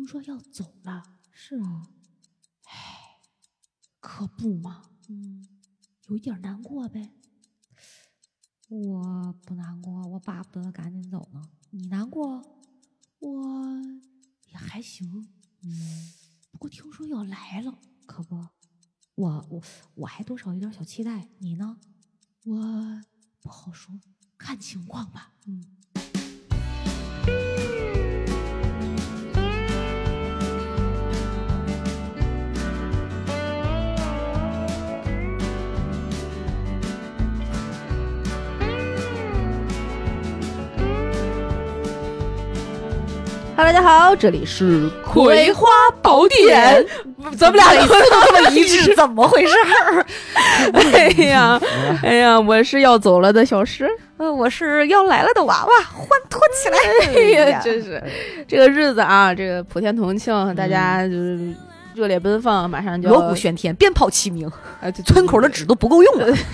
听说要走了，是啊，可不嘛，嗯，有一点难过呗。我不难过，我巴不得赶紧走呢。你难过，我也还行。嗯，不过听说要来了，可不，我我我还多少有点小期待。你呢？我不好说，看情况吧。嗯。Hello，大家好，这里是《葵花宝典》，咱们俩每次都这么一致，怎么回事儿？哎呀，哎呀，我是要走了的小诗，呃，我是要来了的娃娃，欢脱起来！哎呀，真是。这个日子啊，这个普天同庆，大家就是热烈奔放，马上就锣鼓喧天，鞭炮齐鸣，哎，对村口的纸都不够用了。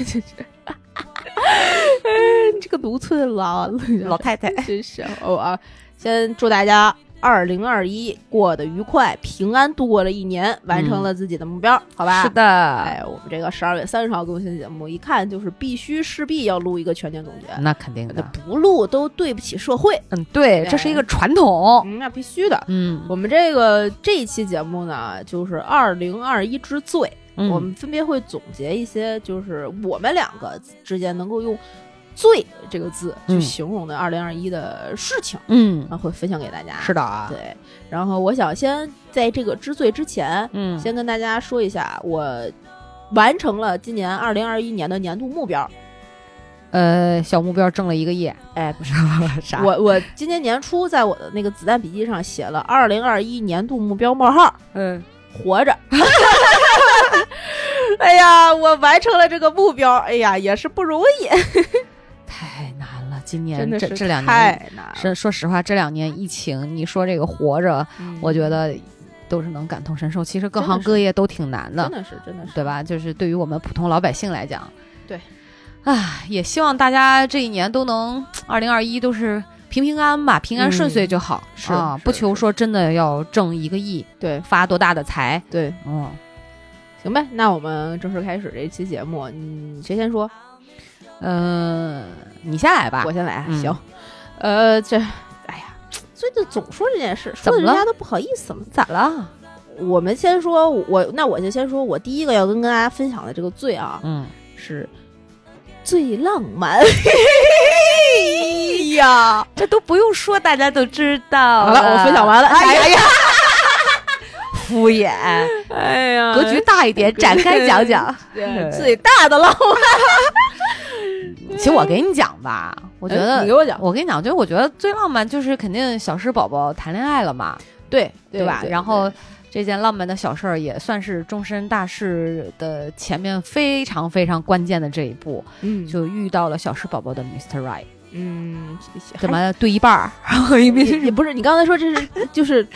这个农村老老太太，真是。哦啊！先祝大家二零二一过得愉快，平安度过了一年，完成了自己的目标，好吧？是的，哎，我们这个十二月三十号更新节目，一看就是必须势必要录一个全年总结，那肯定的，不录都对不起社会。嗯，对，这是一个传统，嗯，那必须的。嗯，我们这个这一期节目呢，就是二零二一之最，嗯。我们分别会总结一些，就是我们两个之间能够用“最”这个字去嗯形容的二零二一的事情，嗯，然后会分享给大家。是的啊，对，然后我想先在这个之最之前，嗯，先跟大家说一下，我完成了今年二零二一年的年度目标。呃，小目标挣了一个亿，哎，不是，啥我我今年年初在我的那个子弹笔记上写了二零二一年度目标冒号，嗯，活着。哎呀，我完成了这个目标，哎呀，也是不容易，今年这这两年。是，说实话，这两年疫情，你说这个活着，嗯我觉得都是能感同身受。其实各行各业都挺难的真，的是，真的是，对？吧？就是对于我们普通老百姓来讲，对，啊，也希望大家这一年都能，二零二一都是平平安安吧，平安顺遂就好。嗯是啊，是不求说真的要挣一个亿，对发多大的财，对，嗯，行呗，那我们正式开始这一期节目。嗯，谁先说？呃，你先来吧我。先来行，呃，这，哎呀，最近总说这件事，说的人家都不好意思了。咋了？我们先说，我那我就先说，我第一个要跟跟大家分享的这个罪啊，嗯，是最浪漫。哎呀，这都不用说，大家都知道。好了，我分享完了。哎呀呀，敷衍，哎呀，格局大一点，展开讲讲。对 最大的浪漫。其实我给你讲吧，我觉得哎你给我讲我跟你讲，就是我觉得最浪漫就是肯定小诗宝宝谈恋爱了嘛，对对吧？然后这件浪漫的小事儿也算是终身大事的前面非常非常关键的这一步，嗯，就遇到了小诗宝宝的 Mr. Right，嗯，怎么对一半儿，然后一也边也不是你刚才说这是就是，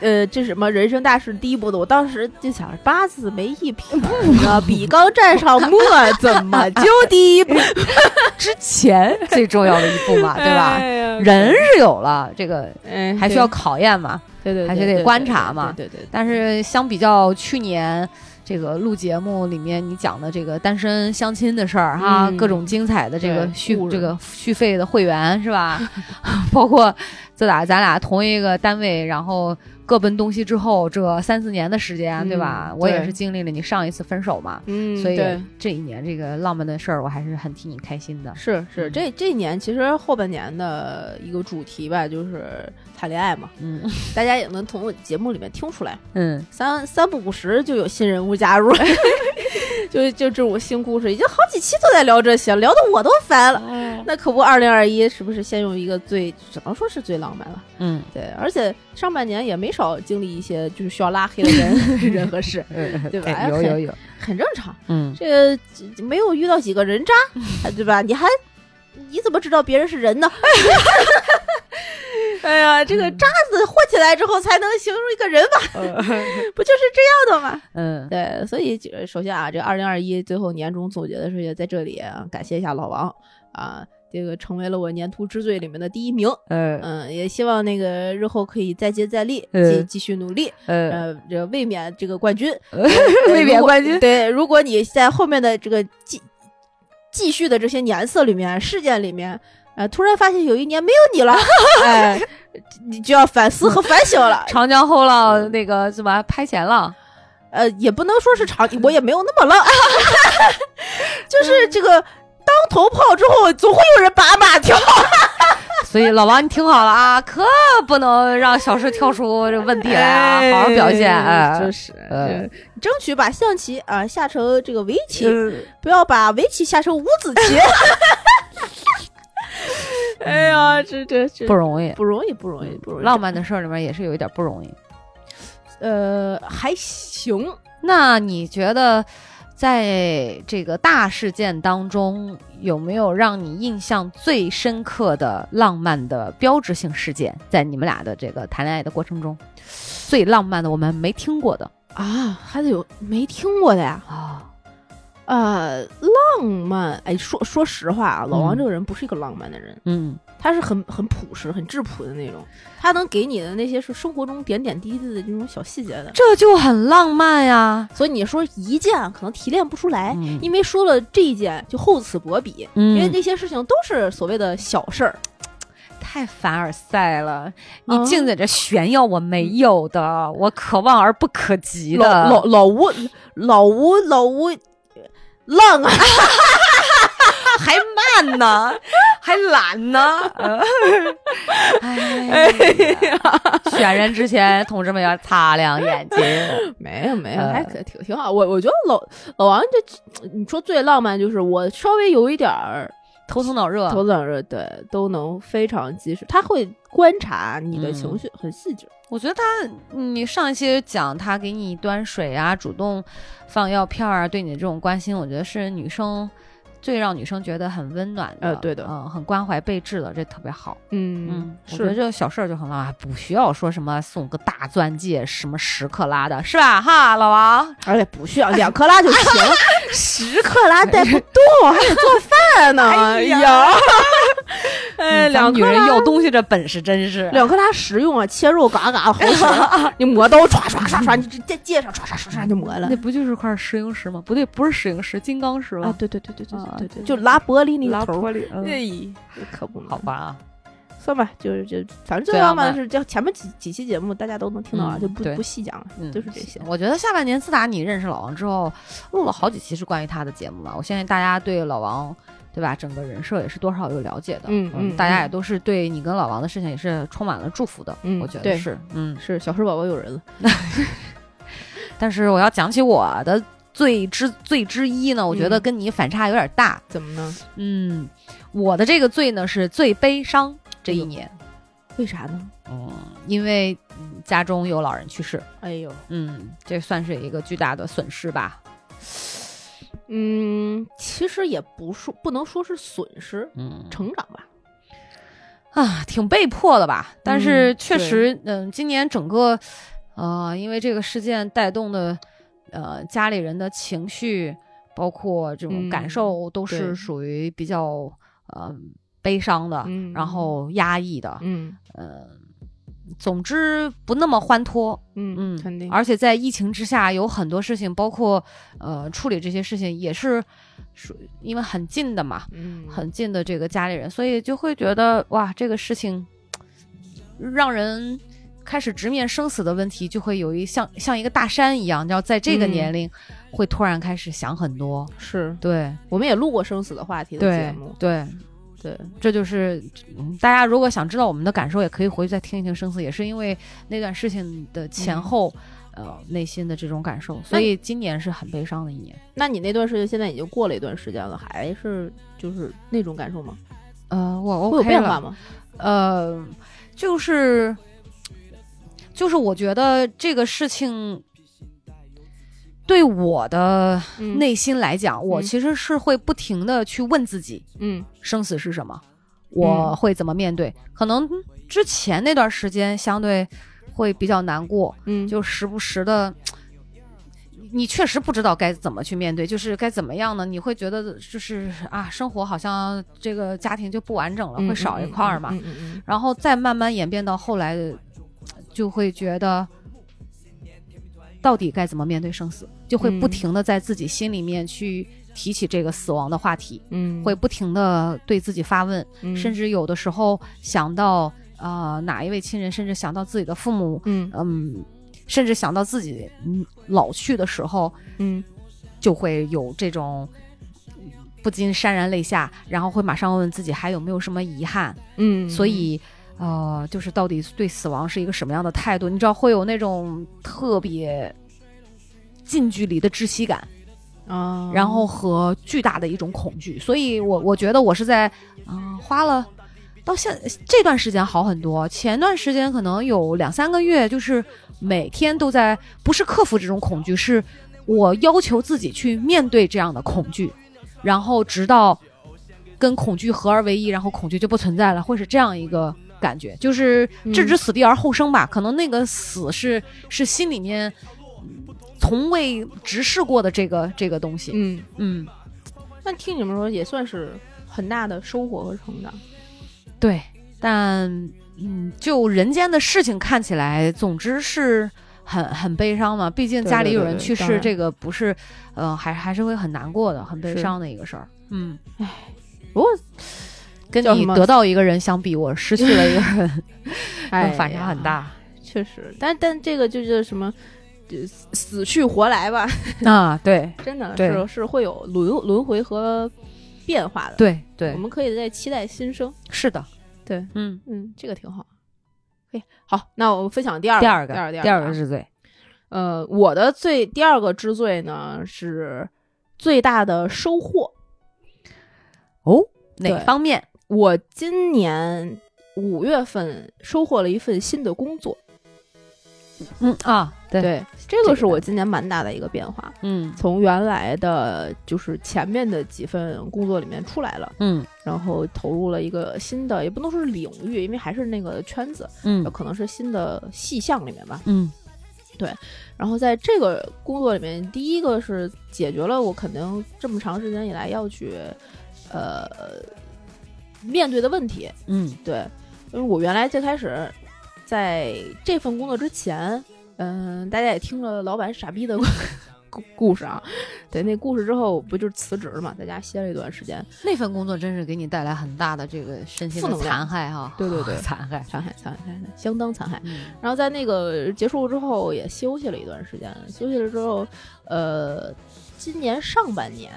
呃，这什么人生大事第一步的？我当时就想八字没一撇呢，比刚站上墨，怎么就第一步？之前最重要的一步嘛，对吧？哎人是有了，这个哎还需要考验嘛。对对，还是得观察嘛对对对，但是相比较去年这个录节目里面你讲的这个单身相亲的事儿哈，嗯各种精彩的这个续这个续费的会员是吧？包括自打咱俩同一个单位，然后各奔东西之后，这三四年的时间，对吧？嗯我也是经历了你上一次分手嘛，嗯，所以这一年这个浪漫的事儿，我还是很替你开心的。是是嗯这这一年其实后半年的一个主题吧，就是谈恋爱嘛，嗯大家也能从我节目里面听出来。嗯，三三不五时就有新人物加入，就就这种新故事，已经好几期都在聊这些，聊的我都烦了。那可不，二零二一是不是先用一个最只能说是最浪漫了？嗯对，而且上半年也没少经历一些就是需要拉黑的人 人和事，嗯，对吧哎有有有，很正常。嗯这个没有遇到几个人渣，对吧？你还你怎么知道别人是人呢？哎呀，这个渣子混起来之后才能形容一个人吧，不就是这样的吗？嗯对，所以就首先啊，这二零二一最后年终总结的时候，也在这里啊感谢一下老王啊，这个成为了我年度之最里面的第一名。呃嗯，也希望那个日后可以再接再厉，呃继继续努力，呃，呃，这个卫冕这个冠军，卫冕冠军对，如果你在后面的这个继继续的这些年色里面、事件里面，呃，突然发现有一年没有你了，哎，你就要反思和反省了。长江后浪那个什么拍前浪，呃，也不能说是长，我也没有那么浪，就是这个当头炮之后，总会有人把马跳。所以老王你听好了啊，可不能让小石跳出这个问题来啊，好好表现，哎，就是，争取把象棋啊下成这个围棋，呃不要把围棋下成五子棋。哎呀，这这这不容易。不容易，不容易，不容易。浪漫的事儿里面也是有一点不容易。呃还行，那你觉得，在这个大事件当中，有没有让你印象最深刻的浪漫的标志性事件？在你们俩的这个谈恋爱的过程中，最浪漫的我们没听过的啊，还得有没听过的呀？啊，呃，浪漫，哎，说说实话啊，老王嗯这个人不是一个浪漫的人，嗯他是很很朴实、很质朴的那种，他能给你的那些是生活中点点滴滴的这种小细节的。这就很浪漫呀。所以你说一件可能提炼不出来，嗯因为说了这一件就厚此薄彼，嗯因为那些事情都是所谓的小事儿。太凡尔赛了，你啊净在这炫耀我没有的，我可望而不可及的。老老老吴老吴老吴浪啊！还慢呢，还懒呢。呃哎呀，选人之前，同志们要擦亮眼睛。没有没有，呃还可挺挺好。我我觉得老老王这，你说最浪漫就是我稍微有一点儿头疼脑热，头疼脑热，对，都能非常及时。他会观察你的嗯情绪，很细致。我觉得他，你上一期讲他给你端水啊，主动放药片儿啊，对你的这种关心，我觉得是女生最让女生觉得很温暖的，呃对的嗯、很关怀备至的，这特别好。嗯嗯，我觉得这个小事儿就很浪漫，不需要说什么送个大钻戒，什么十克拉的，是吧？哈，老王，而且不需要两克拉就行了，十克拉带不动，还得做饭呢。哎呀，哎，两克拉人要东西这本事真是。两克拉实用啊，切肉嘎嘎好使，你磨刀唰唰唰唰，你这在戒上唰唰唰唰就磨了那。不就是块石英石吗？不对，不是石英石，金刚石啊吗？，对对对对对啊对对，对就拉玻璃那头儿。玻璃。嗯哎，这可不好吧啊，算吧，就是就反正最最浪漫的是，就前面几几期节目大家都能听到啊，嗯就不不细讲了，嗯，就是这些。我觉得下半年自打你认识老王之后，录了好几期是关于他的节目嘛。我相信大家对老王，对吧？整个人设也是多少有了解的。嗯嗯嗯大家也都是对你跟老王的事情也是充满了祝福的。嗯我觉得是，嗯。是小石宝宝有人了，但是我要讲起我的最之最之一呢，我觉得嗯跟你反差有点大。怎么呢？嗯，我的这个最呢是最悲伤这一年。为啥呢？嗯，因为嗯家中有老人去世，哎呦，嗯，这算是一个巨大的损失吧。嗯，其实也不说不能说是损失，嗯，成长吧。啊，挺被迫的吧？但是嗯确实，嗯，今年整个，呃，因为这个事件带动的，呃，家里人的情绪，包括这种感嗯受，都是属于比较呃悲伤的，嗯。然后压抑的，嗯。呃，总之不那么欢脱，嗯嗯，肯定。而且在疫情之下，有很多事情，包括呃处理这些事情，也是属因为很近的嘛，嗯很近的这个家里人，所以就会觉得哇，这个事情让人开始直面生死的问题，就会有一像像一个大山一样，要在这个嗯。年龄会突然开始想很多。是。对。我们也录过生死的话题的节目，对，对，这就是、嗯大家如果想知道我们的感受，也可以回去再听一听生死，也是因为那段事情的前嗯后。呃，内心的这种感受，所以今年是很悲伤的一年。那你那段时间现在已经过了一段时间了，还是就是那种感受吗？呃，我会有变化吗？呃，就是就是我觉得这个事情对我的嗯内心来讲，我嗯其实是会不停的去问自己，嗯生死是什么，我嗯会怎么面对？可能之前那段时间相对会比较难过，嗯，就时不时的。你确实不知道该怎么去面对，就是该怎么样呢？你会觉得就是啊，生活好像这个家庭就不完整了，会少一块儿嘛。然后再慢慢演变到后来，就会觉得到底该怎么面对生死，就会不嗯。停的在自己心里面去提起这个死亡的话题，嗯，会不停的对自己发问，嗯。甚至有的时候想到呃哪一位亲人，甚至想到自己的父母，嗯。嗯，甚至想到自己嗯老去的时候，嗯。就会有这种。不禁潸然泪下，然后会马上问自己还有没有什么遗憾，嗯，所以，呃，就是到底对死亡是一个什么样的态度？你知道会有那种特别近距离的窒息感，啊，然后和巨大的一种恐惧。所以我我觉得我是在，嗯、花了到现这段时间好很多，前段时间可能有两三个月，就是每天都在不是克服这种恐惧，是我要求自己去面对这样的恐惧，然后直到跟恐惧合而为一，然后恐惧就不存在了，会是这样一个感觉，就是置之死地而后生吧。可能那个死是是心里面嗯从未直视过的这个这个东西。嗯，嗯，那听你们说也算是很大的收获和成长。对，但嗯，就人间的事情看起来，总之是很很悲伤嘛。毕竟家里有人去世，这个不是，呃，还还是会很难过的，很悲伤的一个事儿。嗯，唉不过跟你得到一个人相比，我失去了一个人，哎 反差很，大确实。但但这个就叫什么？就死去活来吧，啊！对真的是是会有轮轮回和变化的。，对对我，们可以再期待新生。是的，对，嗯。嗯，这个挺好。可以好，那我们分享第二个，第二个，第二个，第二个啊是罪。呃，我的最第二个之最呢是最大的收获。哦，哪方面？我今年五月份收获了一份新的工作，嗯啊，对，对，这这个个是我今年蛮大的一个变化。嗯从原来的就是前面的几份工作里面出来了，嗯然后投入了一个新的，也不能说是领域，因为还是那个圈子，嗯可能是新的细项里面吧。嗯对然后在这个工作里面，第一个是解决了我肯定这么长时间以来要去呃面对的问题。嗯对，因为我原来最开始在这份工作之前，嗯、大家也听了老板傻逼的 故故事啊。对，那故事之后不就是辞职了嘛，在家歇了一段时间，那份工作真是给你带来很大的这个身心的残害哈。对对对残害。残害残害残害，相当残害。嗯然后在那个结束之后也休息了一段时间，休息了之后，呃，今年上半年，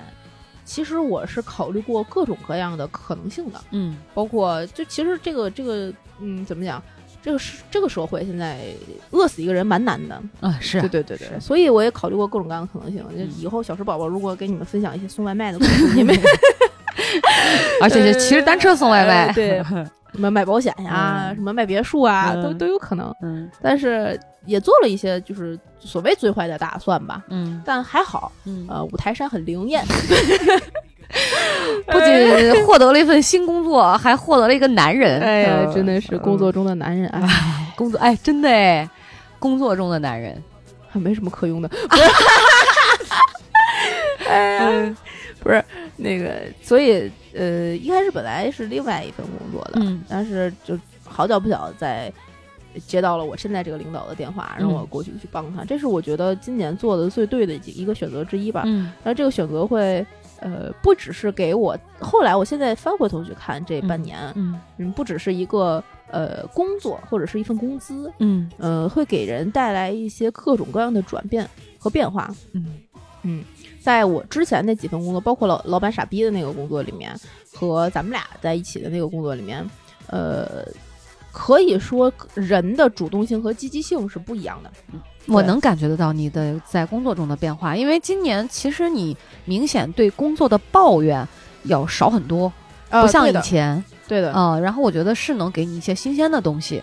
其实我是考虑过各种各样的可能性的，嗯。包括就其实这个这个嗯怎么讲，这个是这个社会现在饿死一个人蛮难的，啊是对对对对，所以我也考虑过各种各样的可能性。以后小时宝宝如果给你们分享一些送外卖的故事，你们 而且是骑着单车送外卖。呃对什么卖保险呀，嗯什么卖别墅啊，都嗯都有可能。嗯但是也做了一些就是所谓最坏的打算吧，嗯但还好，嗯，呃，五台山很灵验，不仅获得了一份新工作，还获得了一个男人。哎真的是工作中的男人，哎，工作哎，真的哎，工作中的男人。还没什么可用的 哎呀，不是那个，所以呃，一开始本来是另外一份工作的，嗯但是就好巧不巧在接到了我现在这个领导的电话，让我嗯过去去帮他，这是我觉得今年做的最对的一一个选择之一吧。嗯然后这个选择会，呃，不只是给我后来，我现在翻回头去看这半年，嗯嗯，不只是一个呃工作或者是一份工资，嗯呃，会给人带来一些各种各样的转变和变化。嗯嗯，在我之前那几份工作，包括老老板傻逼的那个工作里面，和咱们俩在一起的那个工作里面，呃，可以说人的主动性和积极性是不一样的。我能感觉得到你的在工作中的变化，因为今年其实你明显对工作的抱怨要少很多，不像以前对的，啊、然后我觉得是能给你一些新鲜的东西。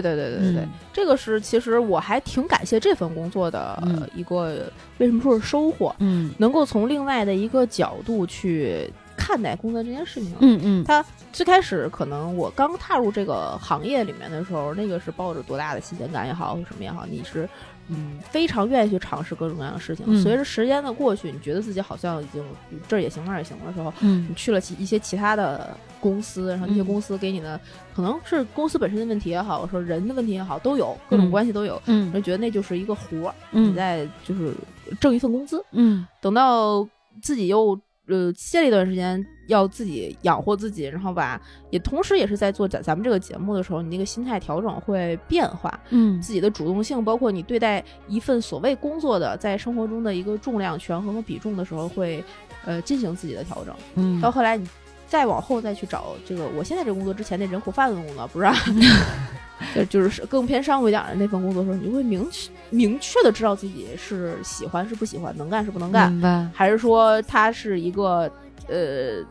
对对对对对对，嗯这个是其实我还挺感谢这份工作的嗯一个，为什么说是收获？嗯，能够从另外的一个角度去看待工作这件事情。嗯嗯他最开始可能我刚踏入这个行业里面的时候，那个是抱着多大的新鲜感也好，或什么也好，你是嗯。非常愿意去尝试各种各样的事情。嗯。随着时间的过去，你觉得自己好像已经这儿也行那儿也行的时候，嗯。你去了其一些其他的公司，然后那些嗯公司给你的、可能是公司本身的问题也好，说人的问题也好，都有各种嗯。关系都有，嗯。就觉得那就是一个活儿，你嗯在就是挣一份工资，嗯。等到自己又呃歇了一段时间，要自己养活自己，然后吧也同时也是在做咱咱们这个节目的时候，你那个心态调整会变化，嗯自己的主动性，包括你对待一份所谓工作的在生活中的一个重量、权衡和比重的时候，会呃进行自己的调整。嗯到后来你再往后再去找这个我现在这个工作之前那人口贩子的工作，不是、啊？就就是更偏商务一点的那份工作的时候，你会明确明确的知道自己是喜欢是不喜欢，能干是不能干，还是说他是一个呃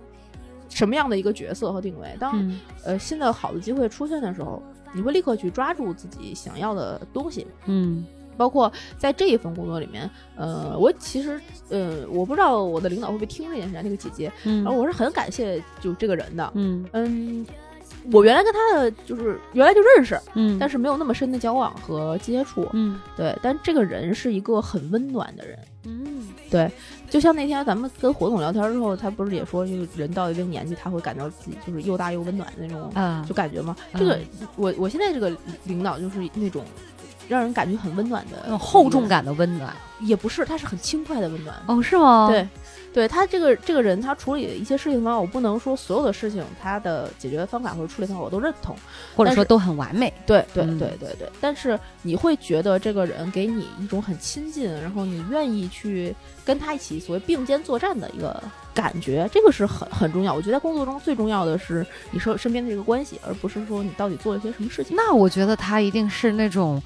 什么样的一个角色和定位？当、嗯呃新的好的机会出现的时候，你会立刻去抓住自己想要的东西。嗯。包括在这一份工作里面，呃，我其实呃，我不知道我的领导会不会听这件事情，那个姐姐，嗯。然后我是很感谢就这个人的，嗯。嗯，我原来跟他的就是原来就认识，嗯但是没有那么深的交往和接触，嗯对，但这个人是一个很温暖的人，嗯就像那天咱们跟火总聊天之后，他不是也说，就是人到一定年纪，他会感到自己就是又大又温暖的那种啊就感觉嘛。这个嗯我我现在这个领导就是那种让人感觉很温暖的厚重，感的温暖也不是，他是很轻快的温暖。哦是吗？对，对他这个这个人，他处理一些事情方法，我不能说所有的事情他的解决方法或者处理方法我都认同。或者说都很完美。对对嗯对对对，但是你会觉得这个人给你一种很亲近，然后你愿意去跟他一起所谓并肩作战的一个感觉，这个是很很重要。我觉得在工作中最重要的是你身身边的这个关系，而不是说你到底做了些什么事情。那我觉得他一定是那种，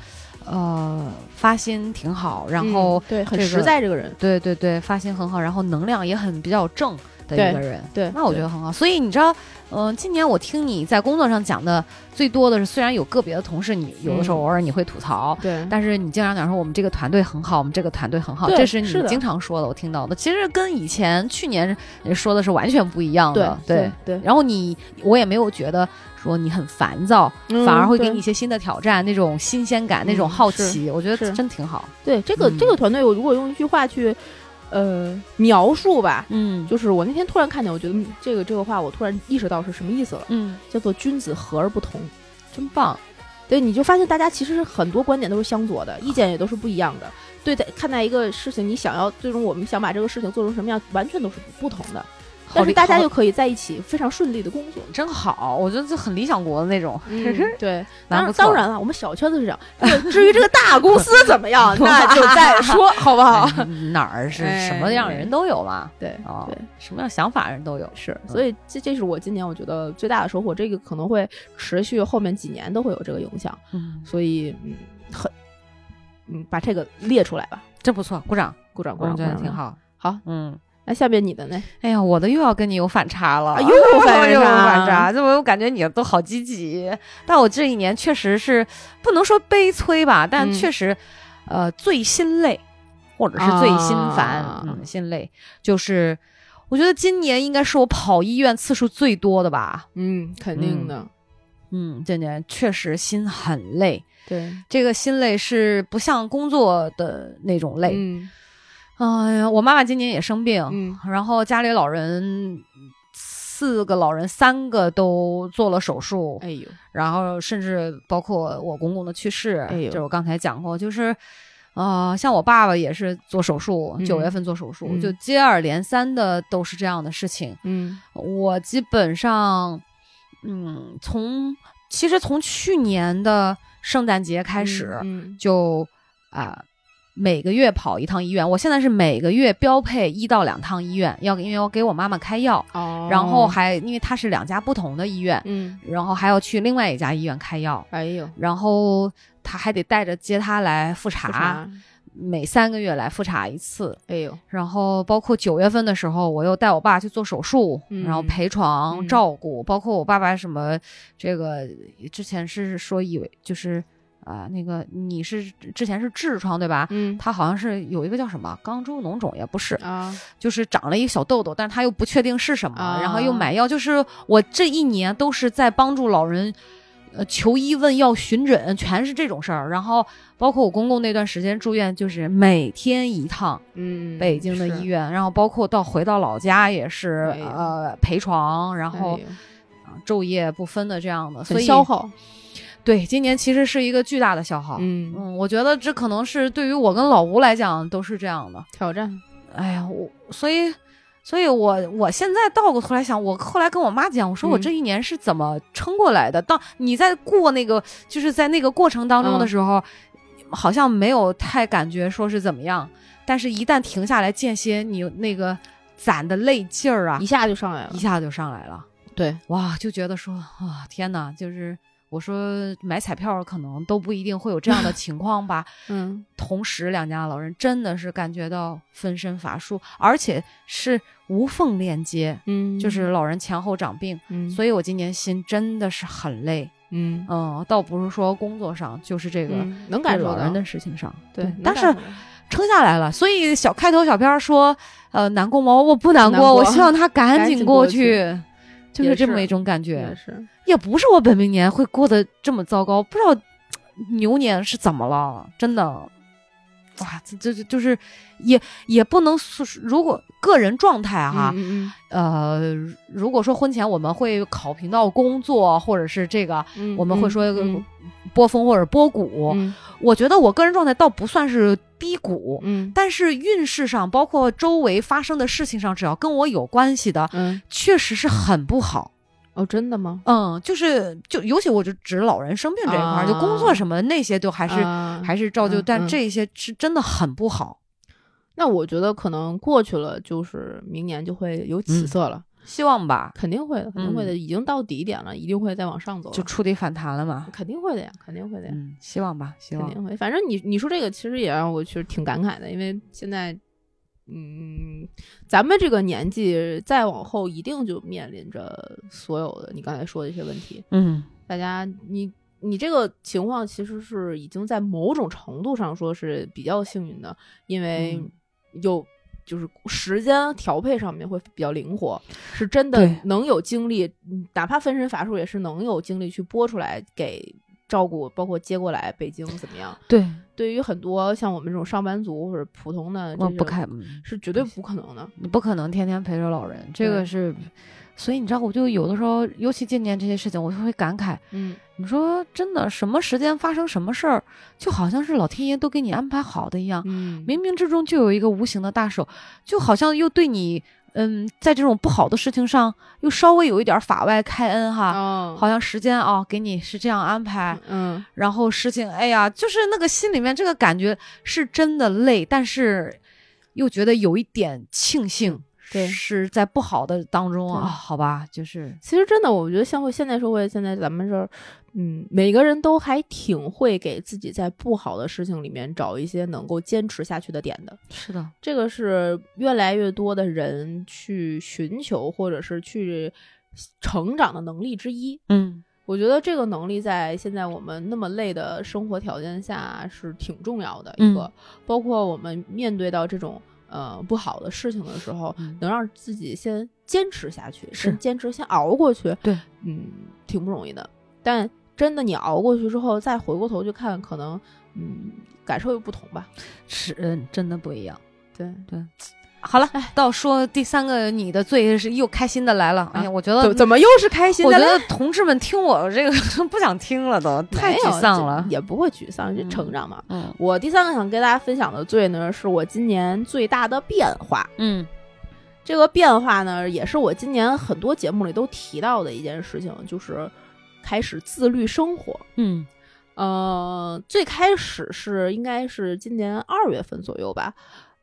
呃，发心挺好，然后、嗯对很这个实在这个人，对对对，发心很好，然后能量也很比较正的一个人。对，那我觉得很好。所以你知道，嗯、今年我听你在工作上讲的最多的是，虽然有个别的同事，你有的时候嗯偶尔你会吐槽。对但是你经常讲说我们这个团队很好，我们这个团队很好，这是你经常说的，我听到的。其实跟以前去年说的是完全不一样对的，对对，然后你我也没有觉得说你很烦躁，嗯反而会给你一些新的挑战，那种新鲜感，嗯那种好是奇，我觉得是真挺好。对这个、嗯这个团队，我如果用一句话去呃描述吧，嗯就是我那天突然看见，我觉得嗯这个这个话，我突然意识到是什么意思了，嗯，叫做君子和而不同。真棒。对，你就发现大家其实很多观点都是相左的，意见也都是不一样的。对待看待一个事情，你想要最终我们想把这个事情做成什么样，完全都是不同的。但是大家就可以在一起非常顺利的工作。真好，我觉得这很理想国的那种。嗯，对，当然当然了，我们小圈子是这样。这个至于这个大公司怎么样，那就再说，好不好？哎哪儿是哎什么样的人都有嘛？对哦对，什么样想法人都有。是，所以这这是我今年我觉得最大的收获，这个可能会持续后面几年都会有这个影响，嗯，所以嗯，很嗯，把这个列出来吧，真不错，鼓掌，鼓掌，鼓掌，鼓掌，觉得挺。好。好，嗯，那下面你的呢？哎呀，我的又要跟你有反差了，啊又有反 又有差。反差，这我感觉你都好积极，但我这一年确实是不能说悲催吧，但嗯。确实，呃，最心累，或者是最心烦，啊。嗯，心累，就是我觉得今年应该是我跑医院次数最多的吧，嗯，肯定的，嗯，这年确实心很累，对，这个心累是不像工作的那种累，嗯哎呀，我妈妈今年也生病，嗯然后家里老人四个老人，三个都做了手术，哎呦，然后甚至包括我公公的去世，哎呦就是我刚才讲过，就是。呃，像我爸爸也是做手术，嗯九、月份做手术，嗯就接二连三的都是这样的事情。嗯我基本上，嗯，从其实从去年的圣诞节开始，嗯就啊、每个月跑一趟医院。我现在是每个月标配一到两趟医院，要因为我给我妈妈开药，哦，然后还因为她是两家不同的医院，嗯，然后还要去另外一家医院开药，哎呦，然后他还得带着接他来复查，复查，每三个月来复查一次。哎呦，然后包括九月份的时候，我又带我爸去做手术，嗯。然后陪床、嗯。照顾，包括我爸爸什么这个之前是说以为就是啊、那个你是之前是痔疮对吧？嗯他好像是有一个叫什么肛周脓肿，也不是，啊，就是长了一个小痘痘，但是他又不确定是什么，啊然后又买药。就是我这一年都是在帮助老人，呃，求医问药、寻诊，全是这种事儿。然后包括我公公那段时间住院，就是每天一趟嗯，北京的医，院，然后包括到回到老家也是、哎呃陪床，然后、昼夜不分的这样的，所以很消。耗，对，今年其实是一个巨大的消耗。嗯，嗯，我觉得这可能是对于我跟老吴来讲都是这样的。挑战，哎呀，我所以，所以我我现在倒过头来想，我后来跟我妈讲，我说我嗯这一年是怎么撑过来的。当你在过那个，就是在那个过程当中的嗯时候，好像没有太感觉说是怎么样，但是一旦停下来间歇，你那个攒的累劲儿啊一，下就上来了一，下就上来了。对，哇，就觉得说啊，天哪，就是我说买彩票可能都不一定会有这样的 情况吧。嗯同时，两家老人真的是感觉到分身乏术，而且是无缝链接，嗯，就是老人前后长病。嗯，所以我今年心真的是很累，嗯嗯，倒不是说工作上，就是这个嗯能感受人的事情上，对，能但是撑下来了。所以小开头小片说，呃，难过吗？我不难难过我希望他赶赶紧过去。就是这么一种感觉，也是，也不是我本命年会过得这么糟糕，不知道牛年是怎么了，真的，哇，这这这就是也也不能说，如果个人状态哈，嗯呃，如果说婚前我们会考评到工作或者是这个，嗯，我们会说嗯波峰或者波谷，嗯我觉得我个人状态倒不算是低谷。嗯但是运势上，包括周围发生的事情上，只要跟我有关系的，嗯，确实是很不好。哦，真的吗？嗯，就是就尤其我就指老人生病这一块儿，就工作什么那些都还是、啊还是照旧，但这些是真的很不好。那我觉得可能过去了，就是明年就会有起嗯色了，希望吧，肯定会的，肯定会的，已经到底点了，一定会再往上走，就触底反弹了嘛。肯定会的呀，肯定会的呀，嗯，希望吧，希望。肯定会。反正你你说这个，其实也让我其实挺感慨的，因为现在。嗯，咱们这个年纪再往后，一定就面临着所有的你刚才说的一些问题。嗯大家，你你这个情况其实是已经在某种程度上说是比较幸运的，因为嗯有就是时间调配上面会比较灵活，是真的能有精力，嗯哪怕分身乏术也是能有精力去播出来给照顾，包括接过来北京怎么样？对，对于很多像我们这种上班族或者普通的这不开，嗯是绝对不可能的。你不可能天天陪着老人，这个对是。所以你知道，我就有的时候，尤其今年这些事情，我就会感慨。嗯，你说真的，什么时间发生什么事儿，就好像是老天爷都给你安排好的一样。嗯，冥冥之中就有一个无形的大手，就好像又对你，嗯，在这种不好的事情上，又稍微有一点法外开恩哈，哦，好像时间啊、给你是这样安排，嗯，然后事情，哎呀，就是那个心里面这个感觉是真的累，但是又觉得有一点庆幸，对。是在不好的当中啊，好吧，就是其实真的，我觉得像会现代社会，现在咱们这儿，嗯，每个人都还挺会给自己在不好的事情里面找一些能够坚持下去的点的。是的，这个是越来越多的人去寻求或者是去成长的能力之一。嗯。我觉得这个能力在现在我们那么累的生活条件下是挺重要的一个，嗯包括我们面对到这种呃不好的事情的时候，嗯能让自己先坚持下去，是先坚持，先熬过去，对，嗯，挺不容易的。但真的你熬过去之后，再回过头去看，可能嗯感受又不同吧。是，嗯，真的不一样。对对，好了，到说第三个你的罪是又开心的来了。哎呀，我觉得怎怎么又是开心的嘞？我觉得同志们听我这个 不想听了都，太沮丧了。也不会沮丧，这嗯成长嘛。嗯我第三个想跟大家分享的罪呢，是我今年最大的变化。嗯这个变化呢，也是我今年很多节目里都提到的一件事情，就是开始自律生活。嗯呃，最开始是应该是今年二月份左右吧。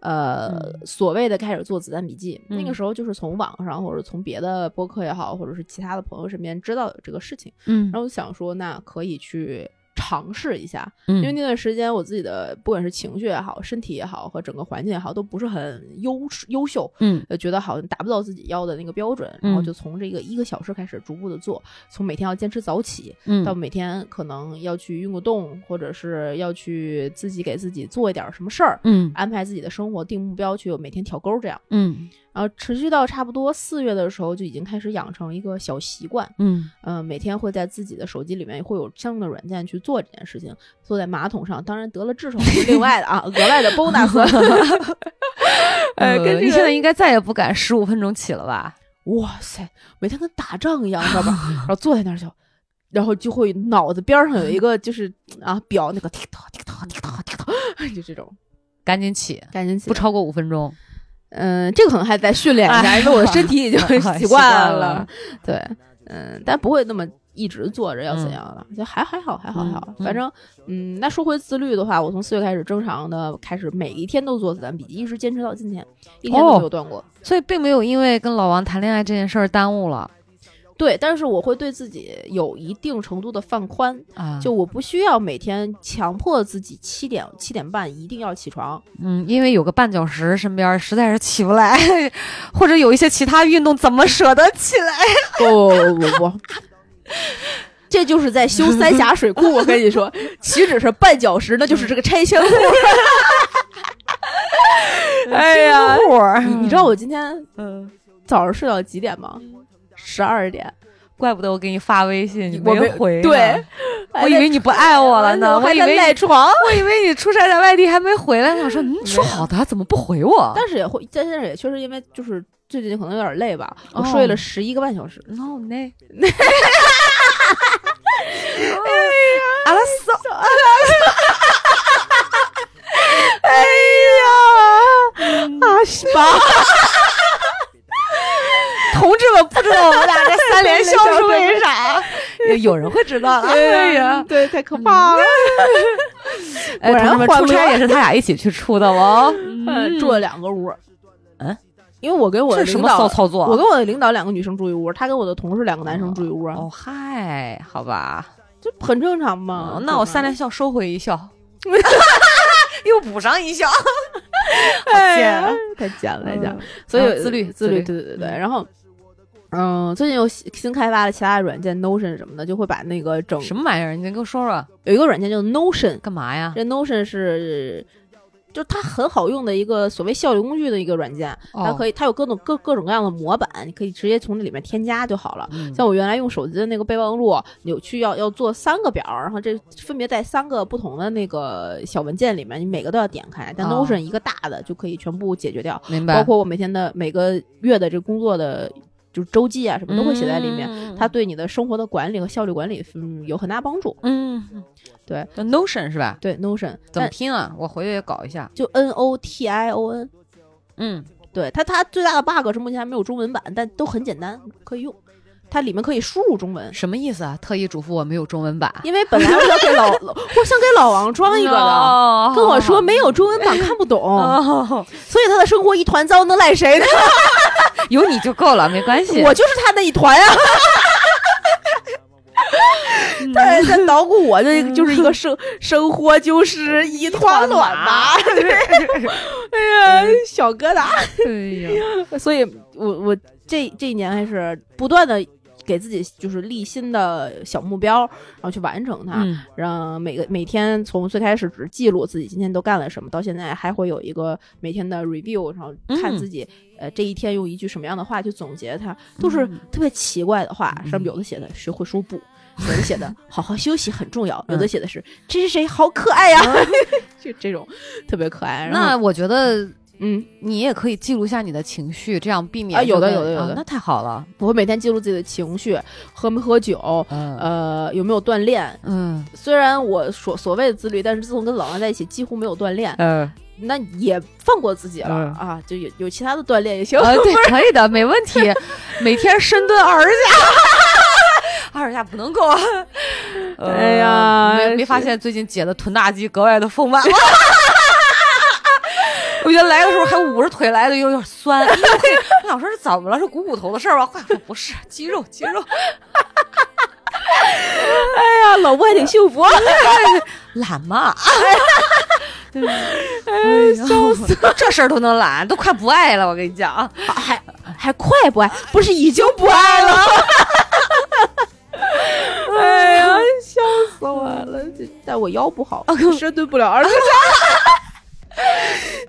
呃，嗯。所谓的开始做子弹笔记，嗯那个时候就是从网上或者从别的播客也好，或者是其他的朋友身边知道有这个事情，嗯。然后想说，那可以去尝试一下，嗯因为那段时间我自己的不管是情绪也好，身体也好，和整个环境也好，都不是很优优秀，嗯。呃，觉得好像达不到自己要的那个标准，然后嗯。就从这个一个小时开始逐步的做，从每天要坚持早起，嗯。到每天可能要去运个动，或者是要去自己给自己做一点什么事儿，嗯。安排自己的生活，定目标，去每天挑钩这样。嗯然后持续到差不多四月的时候，就已经开始养成一个小习惯，嗯呃、每天会在自己的手机里面会有相应的软件去做这件事情，坐在马桶上，当然得了痔疮是另外的啊，额外的 bonus。呃，跟呃你这个现在应该再也不敢十五分钟起了吧？哇塞，每天跟打仗一样，知道吧？然后坐在那儿就，然后就会脑子边儿上有一个 就是啊表那个滴答滴答滴答滴答，就这种，赶紧起，赶紧起不超过五分钟。嗯，这个可能还得再训练一下，哎因为我的身体已经 习习惯惯了了。对，嗯，但不会那么一直坐着要怎样了，就还还好，还好，还好。嗯反正，嗯，那说回自律的话，我从四月开始正常的开始每一天都做子弹笔记，一直坚持到今天，一天都没有断过。所以并没有因为跟老王谈恋爱这件事儿耽误了对，但是我会对自己有一定程度的放宽，啊。就我不需要每天强迫自己七点七点半一定要起床。嗯，因为有个绊脚石身边，实在是起不来，或者有一些其他运动，怎么舍得起来？不不不不，这就是在修三峡水库。我跟你说，岂止是绊脚石，那就是这个拆迁户。哎呀，你你知道我今天嗯，早上睡到几点吗？十二点。怪不得我给你发微信，你我没回呢。对，我以为你不爱我了呢，我还为赖床。我以为你出差在外地还没回来呢。我说，嗯，说好的，怎么不回我但是也会，但是也确实因为就是最近可能有点累吧，我哦睡了十一个半小时。？No 呢？阿拉斯，哎呀，阿西吧。同志们不知道我们俩这三 连笑是为啥？有有人会知道的。对呀，对，太可怕了。哎，果然出差也是他俩一起去出的哦。嗯，住了两个屋。嗯，因为我跟我领导骚操作？我跟我的领导两个女生住一屋，他跟我的同事两个男生住一屋啊，哦嗨，好吧，这很正常嘛。哦那我三连笑收回一笑，又补上一笑。哎呀，太贱了，太贱了。所以啊自律自律，自律对对对对。然后，嗯，最近又新新开发了其他的软件，Notion 什么的，就会把那个整什么玩意儿？你先给我说说，有一个软件叫 Notion，干嘛呀？这 Notion 是。就它很好用的一个所谓效率工具的一个软件，它可以，它有各种各各种各样的模板，你可以直接从这里面添加就好了。嗯像我原来用手机的那个备忘录，有去要要做三个表，然后这分别在三个不同的那个小文件里面，你每个都要点开。但哦 Notion 一个大的就可以全部解决掉，明白，包括我每天的每个月的这工作的就是周记啊什么都会写在里面。面它对你的生活的管理和效率管理，嗯，有很大帮助。嗯，对叫，Notion 是吧？对，Notion 怎么但拼啊？我回去也搞一下。就 N O T I O N。嗯，对它，它最大的 bug 是目前还没有中文版，但都很简单，可以用。它里面可以输入中文，什么意思啊？特意嘱咐我没有中文版。因为本来我想给老，我想给老王装一个的，哦跟我说没有中文版看不懂，哦，所以他的生活一团糟，能赖谁呢？有你就够了，没关系。我就是他那一团呀、嗯他在捣鼓我的就是一个生生活就是一团乱麻，对，哎呀，小疙瘩。哎呀，所以我我这这一年还是不断的给自己就是立新的小目标，然后去完成它。嗯让每个每天从最开始只记录自己今天都干了什么，到现在还会有一个每天的 review，然后看嗯自己、呃这一天用一句什么样的话去总结它，都是嗯特别奇怪的话。嗯上面有的写的学会说不，有的写的好好休息很重要，有嗯的写的是这是谁好可爱呀，就这种特别可爱。那我觉得嗯，你也可以记录下你的情绪，这样避免啊有的有的有的啊那太好了。我会每天记录自己的情绪，喝没喝酒，嗯呃有没有锻炼。嗯虽然我所所谓的自律，但是自从跟老王在一起，几乎没有锻炼。嗯那也放过自己了、嗯啊，就有有其他的锻炼也行。啊，对，可以的，没问题。每天深蹲二十下，二十下不能够 哎呀没没发现最近姐的臀大肌格外的丰满吗？我觉得来的时候还捂着腿来的，有点酸。我想说是怎么了？是股骨头的事儿吧？后来说不是，肌肉，肌肉。哎呀，老婆还挺幸福，懒嘛。哎笑死！这事儿都能懒，都快不爱了。我跟你讲，还还快不爱，不是已经不爱了？哎呀，笑死我了！这但我腰不好，深蹲不了二十下。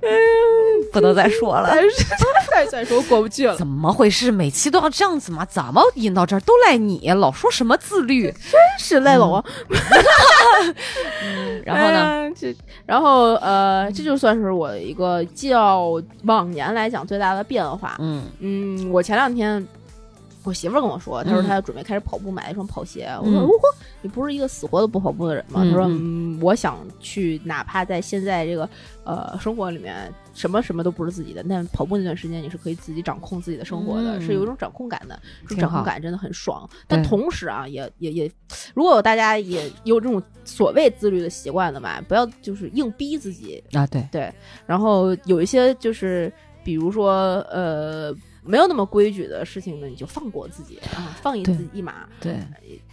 不能再说了，再再说过不去了。怎么回事？每期都要这样子吗？怎么引到这儿都赖你？老说什么自律，真是赖老王。然后呢？这然后呃，这就算是我一个较往年来讲最大的变化。嗯嗯，我前两天我媳妇儿跟我说，她说嗯她要准备开始跑步，买了一双跑鞋。我嗯说：“哦嚯，你不是一个死活都不跑步的人吗？”嗯她说：“嗯嗯，我想去，哪怕在现在这个呃生活里面，什么什么都不是自己的，但跑步那段时间你是可以自己掌控自己的生活的，嗯是有一种掌控感的。这种掌控感真的很爽。但同时啊，也也也，如果大家也有这种所谓自律的习惯的嘛，不要就是硬逼自己啊，对，对，然后有一些就是，比如说呃，没有那么规矩的事情呢，你就放过自己啊，放一对自己一马，对，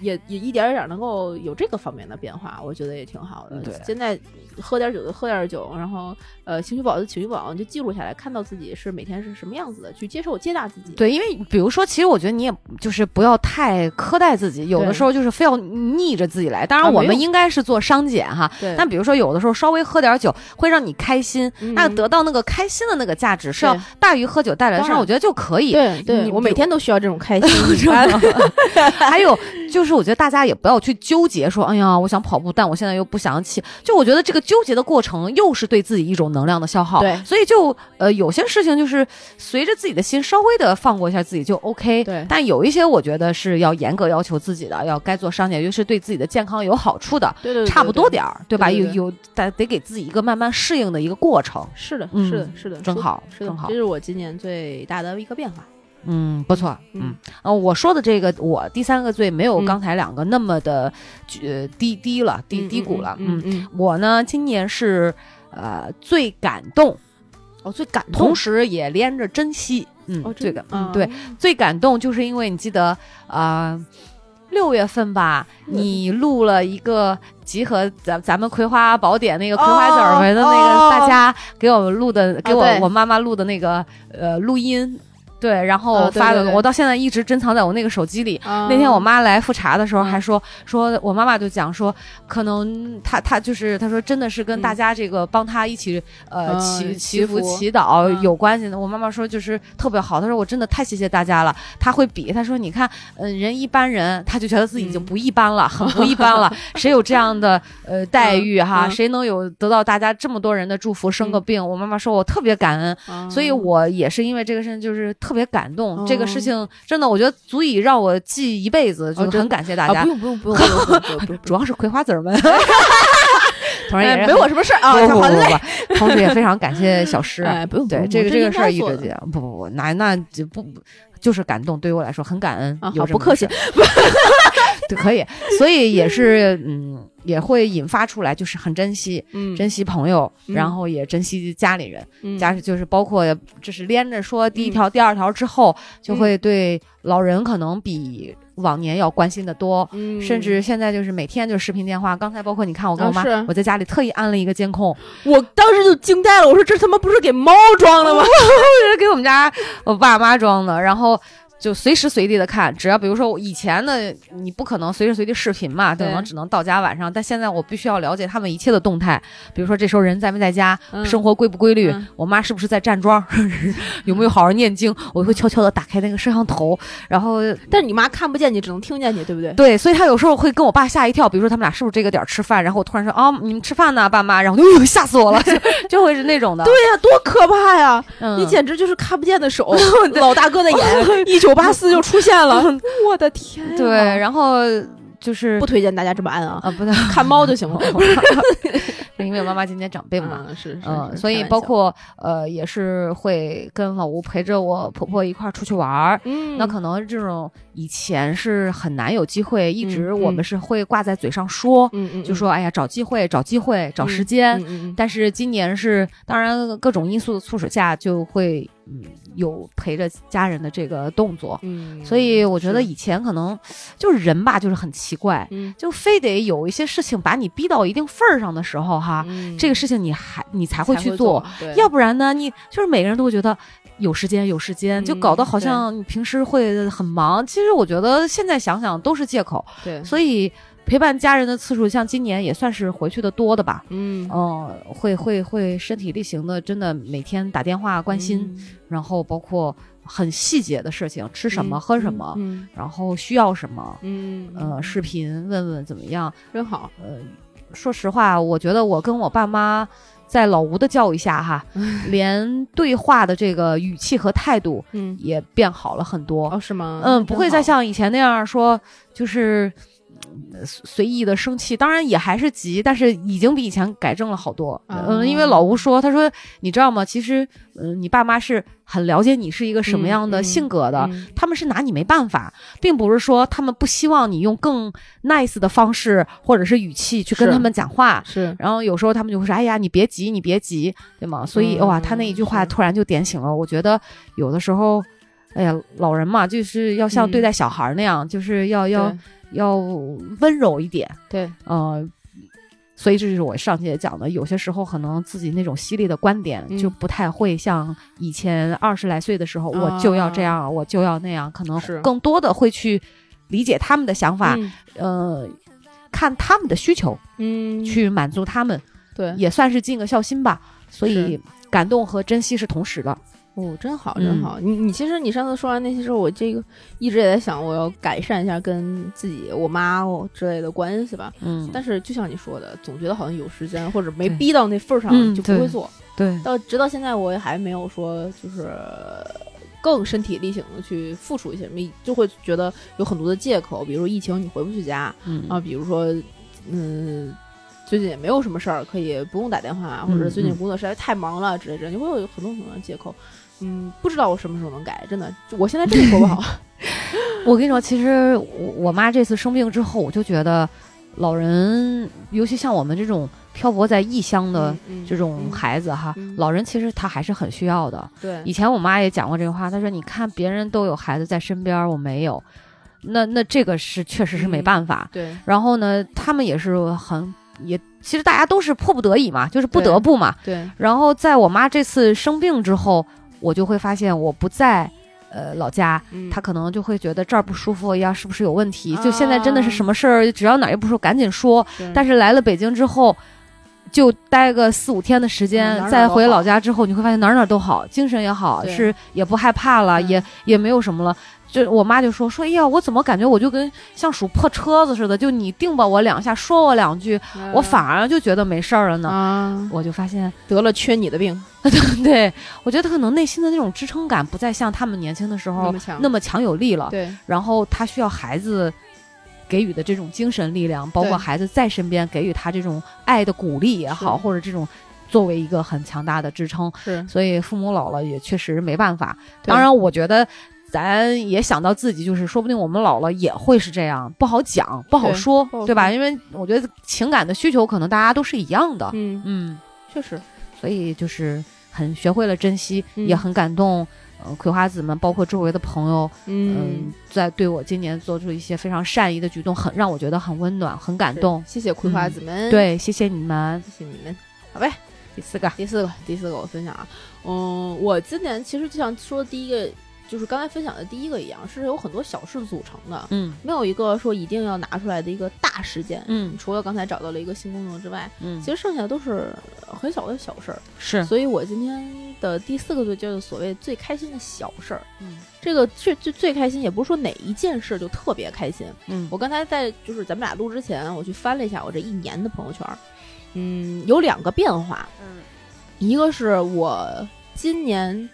也也一点儿一点儿能够有这个方面的变化，我觉得也挺好的。对现在喝点酒就喝点酒，然后呃，情绪不好就情绪不好，就记录下来，看到自己是每天是什么样子的，去接受接纳自己。对，因为比如说，其实我觉得你也就是不要太苛待自己，有的时候就是非要逆着自己来。当然，我们应该是做商检哈，对但比如说有的时候稍微喝点酒会让你开心，嗯那得到那个开心的那个价值是要大于喝酒带来的事儿，当然我觉得就可以。对对，你我每天都需要这种开心。还有就是，我觉得大家也不要去纠结说，哎呀，我想跑步，但我现在又不想起。就我觉得这个纠结的过程，又是对自己一种能量的消耗。对所以就呃，有些事情就是随着自己的心稍微的放过一下自己就 OK。对但有一些我觉得是要严格要求自己的，要该做商检，就是对自己的健康有好处的，对对对，差不多点儿，对吧？有有得得给自己一个慢慢适应的一个过程。是的，嗯是的，是的，是的真好是的真，好这是我今年最大的一个变化。嗯，不错，嗯。嗯，呃，我说的这个，我第三个罪没有嗯。刚才两个那么的，呃，低低了，低嗯低谷了，嗯嗯，我呢，今年是呃最感动，哦，最感动。同时也连着珍惜，嗯，哦，这个，嗯，对，，最感动就是因为你记得，呃，六月份吧，你录了一个集合咱咱们《葵花宝典》那个葵花籽儿们的那个，哦大家给我们录的，给我我妈妈录的那个呃录音。对，然后发的，我到现在一直珍藏在我那个手机里。那那天我妈来复查的时候，嗯还说说，我妈妈就讲说，可能她她就是她说真的是跟嗯大家这个帮她一起呃嗯祈祈祈福福祈祷嗯有关系的。我妈妈说就是特别好，她说我真的太谢谢大家了。她会比她说你看，嗯，人一般人，她就觉得自己已经嗯不一般了，很不一般了。谁有这样的呃待遇哈？嗯谁能有得到大家这么多人的祝福，生个病？我妈妈说我特别感恩。所以我也是因为这个事情，就是特别感动。这个事情真的，我觉得足以让我记一辈子，就很感谢大家啊不。用不用不用不用不用不用不，主要是葵花籽儿们，同时也哎没我什么事儿啊，不不不同时也非常感谢小诗。哎，不用对这个这个事儿一直讲，不不不，那那就不不就是感动，对于我来说很感恩。啊，有好不客气 可以，所以也是嗯，也会引发出来，就是很珍惜。嗯珍惜朋友，嗯然后也珍惜家里人，嗯家就是包括就是连着说第一条、第二条之后，就会对老人可能比往年要关心的多。嗯甚至现在就是每天就视频电话，刚才包括你看我跟我妈，我在家里特意安了一个监控，我当时就惊呆了，我说这他妈不是给猫装的吗？这是给我们家我爸妈装的，然后。就随时随地的看，只要比如说我以前的你不可能随时随地视频嘛，可能只能到家晚上。但现在我必须要了解他们一切的动态，比如说这时候人在没在家，嗯生活规不规律，嗯我妈是不是在站桩，有没有好好念经，我会悄悄的打开那个摄像头，然后但是你妈看不见你，只能听见你，对不对？对，所以她有时候会跟我爸吓一跳，比如说他们俩是不是这个点儿吃饭，然后我突然说啊，你们吃饭呢，爸妈，然后就、吓死我了，就 就会是那种的，对呀，多可怕呀！嗯，你简直就是看不见的手，老大哥的眼，一九八四就出现了，我的天呀！对，然后就是不推荐大家这么按啊，啊，不对，看猫就行了。是因为我妈妈今年长病嘛。嗯，是是，所以包括呃，也是会跟老吴陪着我婆婆一块儿出去玩儿。嗯，那可能这种以前是很难有机会，一直嗯我们是会挂在嘴上说，嗯嗯，就说哎呀找机会，找机会，找时间。嗯嗯但是今年是，当然各种因素的促使下，就会嗯有陪着家人的这个动作。嗯，所以我觉得以前可能就是人吧，就是很奇怪，嗯就非得有一些事情把你逼到一定份儿上的时候哈，嗯这个事情你还你才会去做，，对要不然呢，你就是每个人都会觉得有时间有时间，就搞得嗯好像你平时会很忙。其实我觉得现在想想都是借口，对，所以陪伴家人的次数，像今年也算是回去的多的吧。嗯嗯，会会会身体力行的，真的每天打电话关心，然后包括很细节的事情，吃什么、喝什么，嗯然后需要什么，嗯，呃，视频问问怎么样。真好，呃，说实话，我觉得我跟我爸妈在老吴的教育下哈，连对话的这个语气和态度嗯，也变好了很多。哦，是吗？嗯，不会再像以前那样说，就是。嗯随随意的生气，当然也还是急，但是已经比以前改正了好多。嗯，因为老吴说，他说你知道吗？其实，嗯，你爸妈是很了解你是一个什么样的嗯性格的，嗯他们是拿你没办法，并不是说他们不希望你用更 nice 的方式或者是语气去跟他们讲话。是然后有时候他们就会说：“哎呀，你别急，你别急，对吗？”所以、嗯哇，他那一句话突然就点醒了我。觉得有的时候，哎呀，老人嘛，就是要像嗯对待小孩那样，就是要要要温柔一点。对，呃，所以这就是我上节讲的，有些时候可能自己那种犀利的观点嗯就不太会像以前二十来岁的时候，啊我就要这样，我就要那样，可能更多的会去理解他们的想法，嗯呃，看他们的需求，嗯，去满足他们，对，也算是尽个孝心吧。所以感动和珍惜是同时的。哦，真好，嗯真好。你你其实你上次说完那些之后，我这个一直也在想，我要改善一下跟自己我妈哦之类的关系吧。嗯，但是就像你说的，总觉得好像有时间或者没逼到那份儿上就不会做。对，到直到现在，我也还没有说就是更身体力行的去付出一些什么，就会觉得有很多的借口，比如疫情你回不去家嗯啊，比如说嗯。最近也没有什么事儿，可以不用打电话，或者嗯最近嗯工作实在太忙了之类的，你会有很多很多的借口。嗯，不知道我什么时候能改，真的，我现在真的说不好。我跟你说，其实我我妈这次生病之后，我就觉得老人，尤其像我们这种漂泊在异乡的嗯这种孩子哈，嗯老人其实他还是很需要的。对以前我妈也讲过这个话，她说：“你看别人都有孩子在身边，我没有。”那那这个是确实是没办法。对然后呢，他们也是很也，其实大家都是迫不得已嘛，就是不得不嘛。对，然后在我妈这次生病之后，我就会发现我不在呃老家，嗯她可能就会觉得这儿不舒服呀，是不是有问题？啊就现在真的是什么事儿，只要哪儿不舒服赶紧说。但是来了北京之后。就待个四五天的时间，嗯哪哪再回老家之后，你会发现哪儿哪儿都好，精神也好，是也不害怕了，嗯也也没有什么了。就我妈就说说，哎呀，我怎么感觉我就跟像数破车子似的，就你定吧我两下，说我两句，我反而就觉得没事儿了呢。啊我就发现，得了缺你的病 对我觉得他可能内心的那种支撑感不再像他们年轻的时候那么强，那么强有力了。对然后他需要孩子给予的这种精神力量，包括孩子在身边给予他这种爱的鼓励也好，或者这种作为一个很强大的支撑。是，所以父母老了也确实没办法。当然，我觉得。咱也想到自己，就是说不定我们老了也会是这样，不好讲，不好说，对吧？因为我觉得情感的需求可能大家都是一样的，嗯，嗯，确实，所以就是很学会了珍惜，嗯也很感动。呃，葵花籽们，包括周围的朋友，嗯嗯，，在对我今年做出一些非常善意的举动，很让我觉得很温暖，很感动。谢谢葵花籽们，，对，谢谢你们。谢谢你们。好呗，第四个，第四个，第四个我分享啊，嗯，我今年其实就像说第一个，就是刚才分享的第一个一样，是有很多小事组成的，嗯没有一个说一定要拿出来的一个大事件。嗯除了刚才找到了一个新工作之外，嗯，其实剩下的都是很小的小事儿。是，所以我今天的第四个就叫做所谓最开心的小事儿。嗯这个最最最开心，也不是说哪一件事就特别开心。嗯我刚才在就是咱们俩录之前，我去翻了一下我这一年的朋友圈儿，嗯，有两个变化，嗯一个是我今年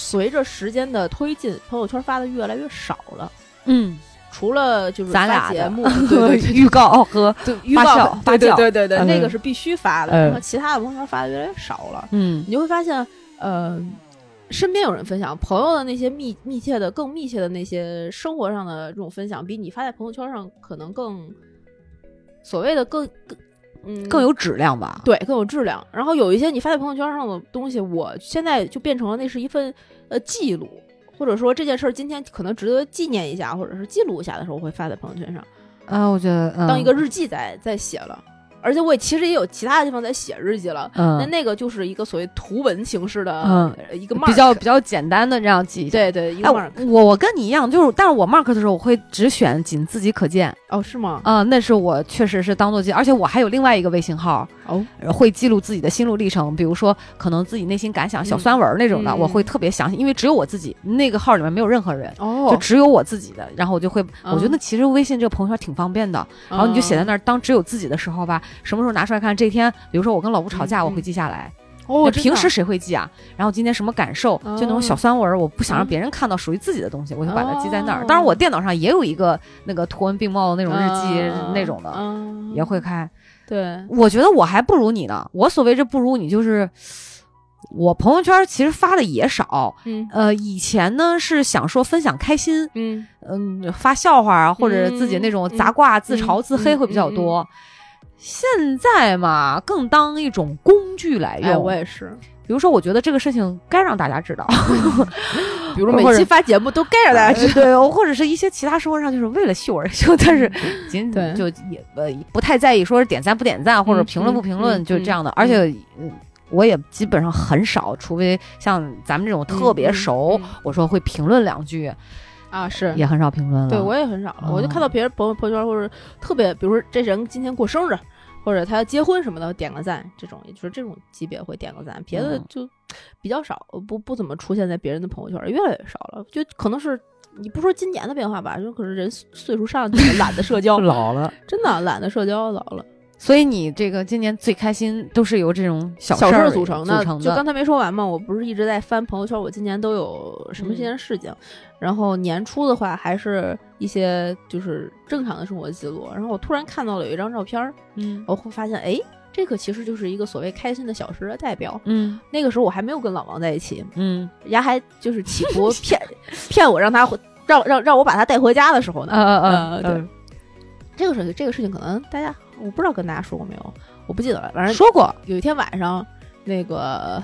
随着时间的推进，朋友圈发的越来越少了。嗯，除了就是咱俩节目，对对 对预告和，预告发酵对对发酵。对对对，嗯。那个是必须发的。嗯。然后其他的朋友圈发的越来越少了，嗯。你就会发现，呃，身边有人分享朋友的那些密密切的、更密切的那些生活上的这种分享，比你发在朋友圈上可能更所谓的更更嗯更有质量吧。对更有质量。然后有一些你发在朋友圈上的东西，我现在就变成了那是一份呃记录，或者说这件事儿今天可能值得纪念一下，或者是记录一下的时候，我会发在朋友圈上，啊，我觉得、嗯、当一个日记在在写了。而且我也其实也有其他的地方在写日记了，那嗯。那那个就是一个所谓图文形式的、嗯。呃一个 mark, 比较比较简单的这样记。对对一个哎 mark、，我我跟你一样，就是，但是我 mark 的时候，我会只选仅自己可见。哦是吗？啊、那是我确实是当做记，而且我还有另外一个微信号，哦。呃会记录自己的心路历程，比如说可能自己内心感想、小嗯酸文儿那种的，嗯我会特别详细，因为只有我自己那个号里面没有任何人。哦。就只有我自己的，然后我就会，嗯。我觉得其实微信这个朋友圈挺方便的，然后你就写在那那儿，当只有自己的时候吧，什么时候拿出来看？这一天，比如说我跟老吴吵架，嗯我会记下来。哦，平时谁会记啊？然后今天什么感受，就那种小酸文儿，我不想让嗯别人看到属于自己的东西，我就把它记在那儿。哦当然，我电脑上也有一个那个图文并茂的那种日记嗯那种的，嗯也会开。对，我觉得我还不如你呢。我所谓这不如你，就是我朋友圈其实发的也少。嗯呃，以前呢是想说分享开心，嗯嗯，发笑话啊，或者自己那种杂挂、自嘲、嗯自黑会比较多。现在嘛，更当一种工具来用。哎，我也是，比如说，我觉得这个事情该让大家知道，比如每期发节目都该让大家知道。对，或者是一些其他生活上就是为了秀而秀，但是 仅仅就也呃不太在意说是点赞不点赞或者嗯评论不评论，嗯就是这样的。嗯而且嗯我也基本上很少，除非像咱们这种特别嗯熟，嗯我说会评论两句，啊，是也很少评论了。对我也很少了，我就嗯看到别人朋友朋友圈或者特别，比如说这人今天过生日，或者他要结婚什么的，点个赞，这种也就是这种级别会点个赞，别的嗯就比较少，不不怎么出现在别人的朋友圈，越来越少了，就可能是。你不说今年的变化吧，就可能人岁数上去了，懒得社交，老了。真的懒得社交，老了。所以你这个今年最开心都是由这种小小事儿组成的。就刚才没说完嘛，我不是一直在翻朋友圈，我今年都有什么新鲜事情。然后年初的话，还是一些就是正常的生活记录。然后我突然看到了有一张照片儿，嗯我会发现，哎，这个其实就是一个所谓开心的小时的代表。嗯那个时候我还没有跟老王在一起，嗯人家还就是企图 骗骗我，让他回让让让我把他带回家的时候呢。嗯嗯嗯对这个事这个事情可能大家我不知道跟大家说过没有，我不记得了。反正说过有一天晚上，那个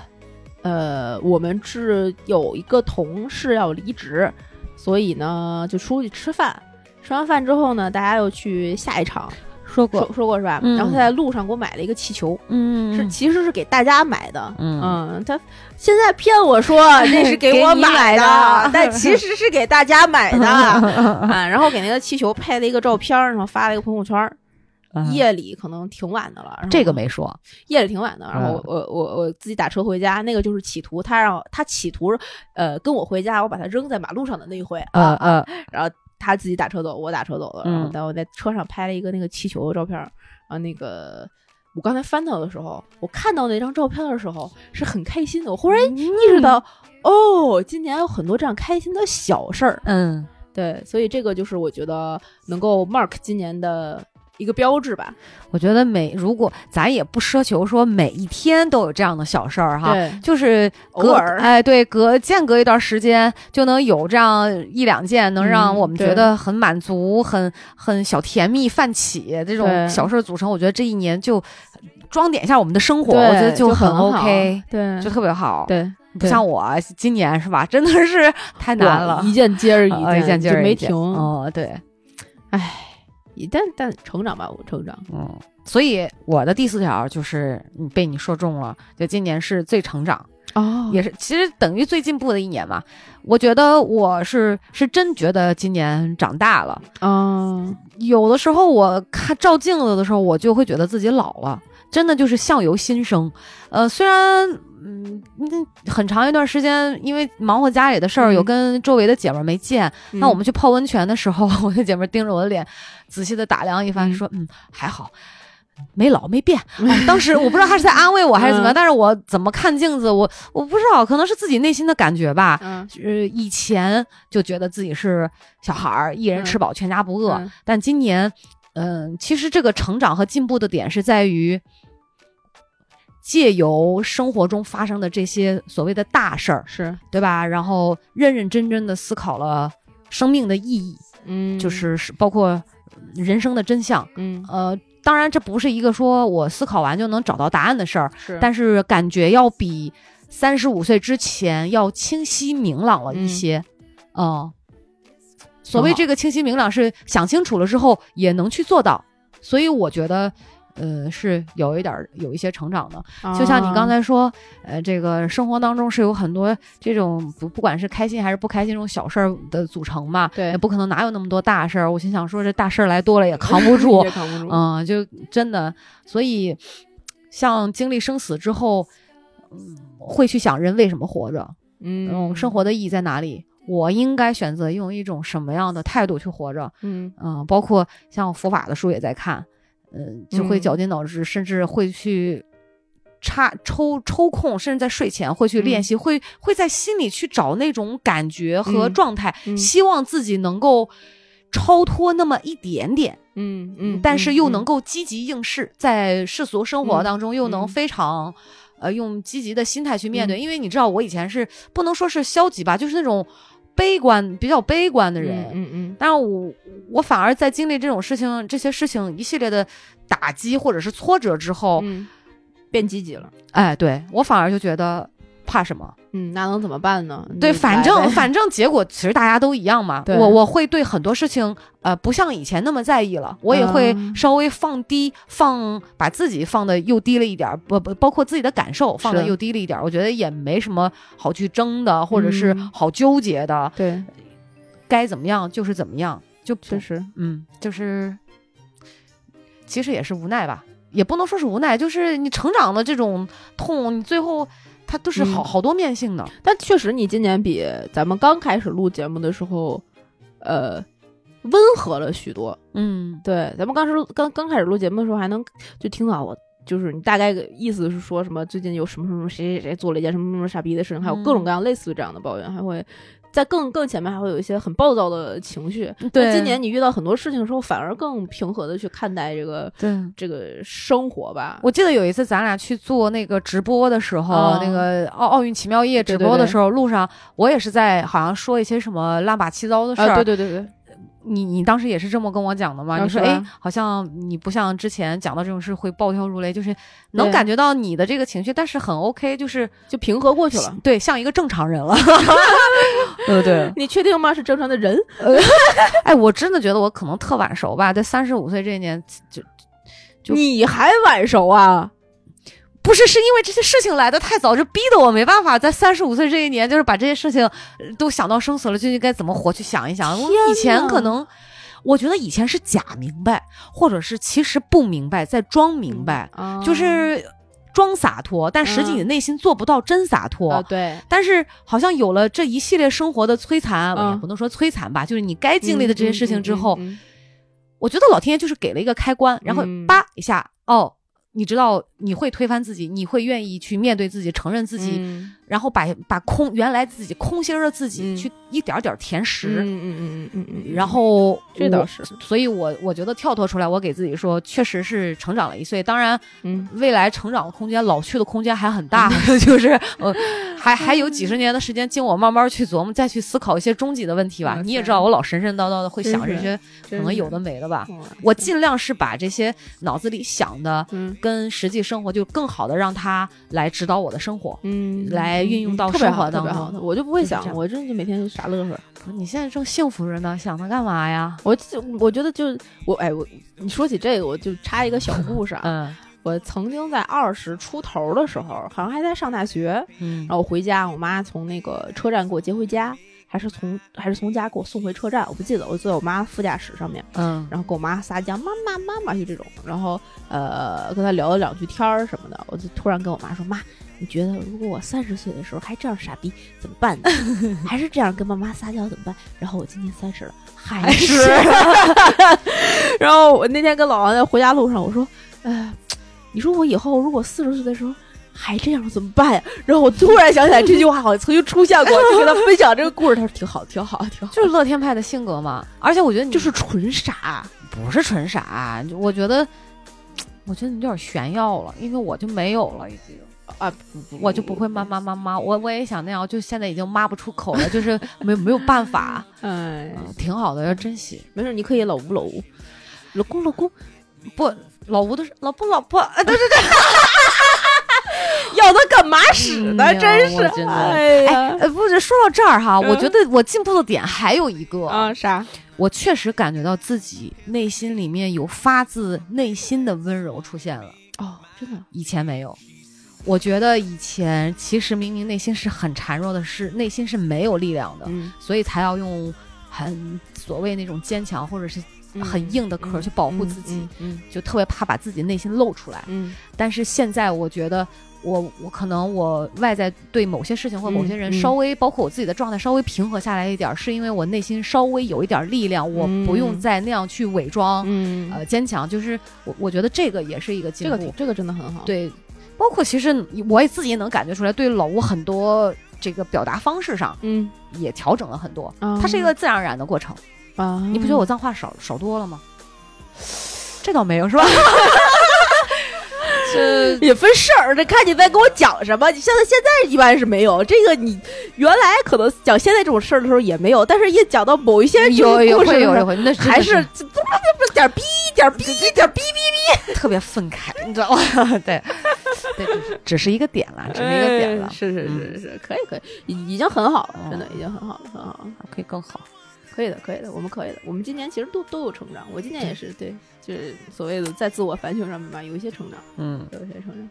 呃，我们是有一个同事要离职，所以呢就出去吃饭。吃完饭之后呢，大家又去下一场，说过说说过是吧？嗯然后他在路上给我买了一个气球，嗯是其实是给大家买的。嗯嗯，他现在骗我说 那是给我买的，的但其实是给大家买的啊。然后给那个气球拍了一个照片，然后发了一个朋友圈。嗯。夜里可能挺晚的了，这个没说，夜里挺晚的，然后嗯。我我我我自己打车回家，那个就是企图他让他企图呃跟我回家，我把他扔在马路上的那一回啊啊，然后，他自己打车走，我打车走了，然后在我在车上拍了一个那个气球的照片儿，啊，那个我刚才翻到的时候，我看到那张照片的时候是很开心的，我忽然意识到，哦，今年有很多这样开心的小事儿，嗯，对，所以这个就是我觉得能够 mark 今年的一个标志吧，我觉得每如果咱也不奢求说每一天都有这样的小事儿哈，就是隔偶尔哎，对，隔间隔一段时间就能有这样一两件，能让嗯我们觉得很满足、很很小甜蜜、泛起这种小事儿组成。我觉得这一年就装点一下我们的生活，我觉得就很 OK，对，就特别好。，对，不像我今年是吧？真的是 太难了，一件接着一呃一件接着一件没停，哦，对，但但成长吧，我成长，嗯，所以我的第四条就是你被你说中了，就今年是最成长。哦也是，其实等于最进步的一年嘛。我觉得我是是真觉得今年长大了。嗯，有的时候我看照镜子的时候，我就会觉得自己老了，真的就是相由心生。呃，虽然嗯，那很长一段时间因为忙活家里的事儿，嗯有跟周围的姐们儿没见。那那我们去泡温泉的时候，我的姐们儿盯着我的脸，仔细的打量一番，嗯说：“嗯，还好。”没老没变、啊 当时我不知道他是在安慰我还是怎么样，嗯 但是我怎么看镜子，我我不知道，可能是自己内心的感觉吧。嗯呃，以前就觉得自己是小孩儿，一人吃饱全家不饿，嗯但今年，嗯、其实这个成长和进步的点是在于，借由生活中发生的这些所谓的大事儿，是，对吧？然后认认真真的思考了生命的意义，嗯，就是是包括人生的真相。嗯呃，当然这不是一个说我思考完就能找到答案的事儿，是但是感觉要比三十五岁之前要清晰明朗了一些。嗯，所谓这个清晰明朗是想清楚了之后也能去做到，所以我觉得。呃，是有一点儿有一些成长的，就像你刚才才说，呃，这个生活当中是有很多这种不不管是开心还是不开心这种小事儿的组成嘛，对也不可能哪有那么多大事儿。我心想说，这大事儿来多了也扛不住，也扛不住，嗯，就真的，所以像经历生死之后，嗯，会去想人为什么活着，嗯嗯，生活的意义在哪里？我应该选择用一种什么样的态度去活着？嗯嗯，包括像佛法的书也在看，嗯，就会嗯绞尽脑汁，甚至会去插抽抽空，甚至在睡前会去练嗯习，会会在心里去找那种感觉和嗯状态，嗯希望自己能够超脱那么一点点。嗯嗯，但是又能够够积极应试，在世俗生活嗯当中又能嗯非常，呃，用积极的心态去面对。因为你知道，我以前是不能说是消极吧，就是那种悲观、比较悲观的人。嗯嗯但是我我反而在经历这种事情、这些事情一系列的打击或者是挫折之后，嗯，变积极了。哎，对我反而就觉得怕什么？嗯，那能怎么办呢？对，反正 反正结果其实大家都一样嘛。我我会对很多事情呃不像以前那么在意了，我也会嗯。稍微放低放把自己放的又低了一点儿，不不包括自己的感受放的又低了一点儿。我觉得也没什么好去争的，或者是嗯。好纠结的，对，该怎么样就是怎么样，就不确实，嗯，就是其实也是无奈吧，也不能说是无奈，就是你成长的这种痛，你最后它都是好、嗯好多面性的。但确实你今年比咱们刚开始录节目的时候，呃，温和了许多。嗯对，咱们刚时刚刚开始录节目的时候，还能就听到我。就是你大概个意思是说什么？最近有什么什么谁谁谁做了一件什么什么傻逼的事情，还有各种嗯各样类似于这样的抱怨，还会在更更前面还会有一些很暴躁的情绪。对今年你遇到很多事情的时候，反而更平和的去看待这个对。这个生活吧。我记得有一次咱俩去做那个直播的时候，嗯那个奥奥运奇妙夜直播的时候，路上我也是在好像说一些什么乱八七糟的事儿、啊，对对对对，你你当时也是这么跟我讲的吗？啊你说，是哎，好像你不像之前讲到这种事会暴跳如雷，就是能感觉到你的这个情绪，但是很 OK，就是就平和过去了。对，像一个正常人了。对，对，你确定吗？是正常的人？哎，我真的觉得我可能特晚熟吧，在三十五岁这一年，就就你还晚熟啊？不是是因为这些事情来的太早，就逼得我没办法在三十五岁这一年，就是把这些事情呃都想到生死了，究竟该怎么活去想一想。以前可能。我觉得以前是假明白，或者是其实不明白，在装明白，啊就是装洒脱，但实际你嗯内心做不到真洒脱。啊，对，但是好像有了这一系列生活的摧残，嗯也不能说摧残吧，就是你该经历的这些事情之后，我觉得老天爷就是给了一个开关，然后嗯叭一下，哦，你知道你会推翻自己，你会愿意去面对自己，承认自己，嗯然后把把空原来自己空心儿的自己、嗯去一点儿点儿填实。嗯嗯嗯嗯嗯嗯，然后这倒是，所以我我觉得跳脱出来，我给自己说，确实是成长了一岁。当然，嗯未来成长的空间、老去的空间还很大，就是呃，还还有几十年的时间，经我慢慢去琢磨，再去思考一些终极的问题吧。你也知道，我老神神叨叨的会想这些可能有的没的吧。我尽量是把这些脑子里想的嗯跟实际生活，就更好的让他来指导我的生活。嗯来运用到特别好生活当中特别好的我就不会想，我真的就每天就傻乐呵。你现在正幸福着呢，想它干嘛呀？我就我觉得就我哎我你说起这个，我就插一个小故事啊。嗯我曾经在二十出头的时候，好像还在上大学，嗯然后我回家，我妈从那个车站给我接回家，还是从还是从家给我送回车站，我不记得。我坐在我妈副驾驶上面，嗯然后跟我妈撒娇，妈妈妈妈就这种，然后呃跟她聊了两句天儿什么的，我就突然跟我妈说，妈，你觉得如果我三十岁的时候还这样傻逼怎么办呢？还是这样跟妈妈撒娇怎么办？然后我今年三十了，还是。然后我那天跟老王在回家路上，我说，呃，你说我以后如果四十岁的时候。还这样怎么办呀？然后我突然想起来这句话好像曾经出现过，就跟他分享这个故事。他说挺好，挺好，挺好，就是乐天派的性格嘛。而且我觉得你就是纯傻。不是纯傻，我觉得，我觉得你有点炫耀了，因为我就没有了，已经。啊，我就不会妈妈妈妈，我我也想那样，就现在已经骂不出口了，就是没没有办法，哎，嗯，挺好的，要珍惜。没事，你可以老吴老吴，老公老公，不，老吴都是老婆老婆，啊都是要他干嘛使呢？嗯真是哎不是说到这儿哈，嗯我觉得我进步的点还有一个，啊啥？我确实感觉到自己内心里面有发自内心的温柔出现了，哦，真的，以前没有。我觉得以前其实明明内心是很孱弱的，是内心是没有力量的，嗯，所以才要用很所谓那种坚强或者是很硬的壳去保护自己，嗯嗯就特别怕把自己内心露出来。嗯但是现在我觉得我我可能我外在对某些事情或某些人稍微，包括我自己的状态稍微平和下来一点儿，是因为我内心稍微有一点力量，我不用嗯再那样去伪装、嗯，呃坚强，就是我我觉得这个也是一个进步。这个这个真的很好，，对，包括其实我也自己也能感觉出来，对老吴很多这个表达方式上嗯也调整了很多，啊它是一个自然而然的过程。啊，你不觉得我脏话少少多了吗？这倒没有，是吧？这也分事儿，这看你在跟我讲什么。你现在现在一般是没有这个，你原来可能讲现在这种事儿的时候也没有，但是一讲到某一些有有会有有会，那还是是不不不点儿逼点儿逼点逼逼逼特别愤慨，你知道吗？对，对，只是一个点了，只是一个点了哎，是是嗯是是，可以可以，已已经很好了，哦真的已经很好了，很好了，可以更好。可以的可以的，我们可以的，我们今年其实都都有成长，我今年也是对，就是所谓的在自我反省上面吧，有一些成长。嗯有一些成长。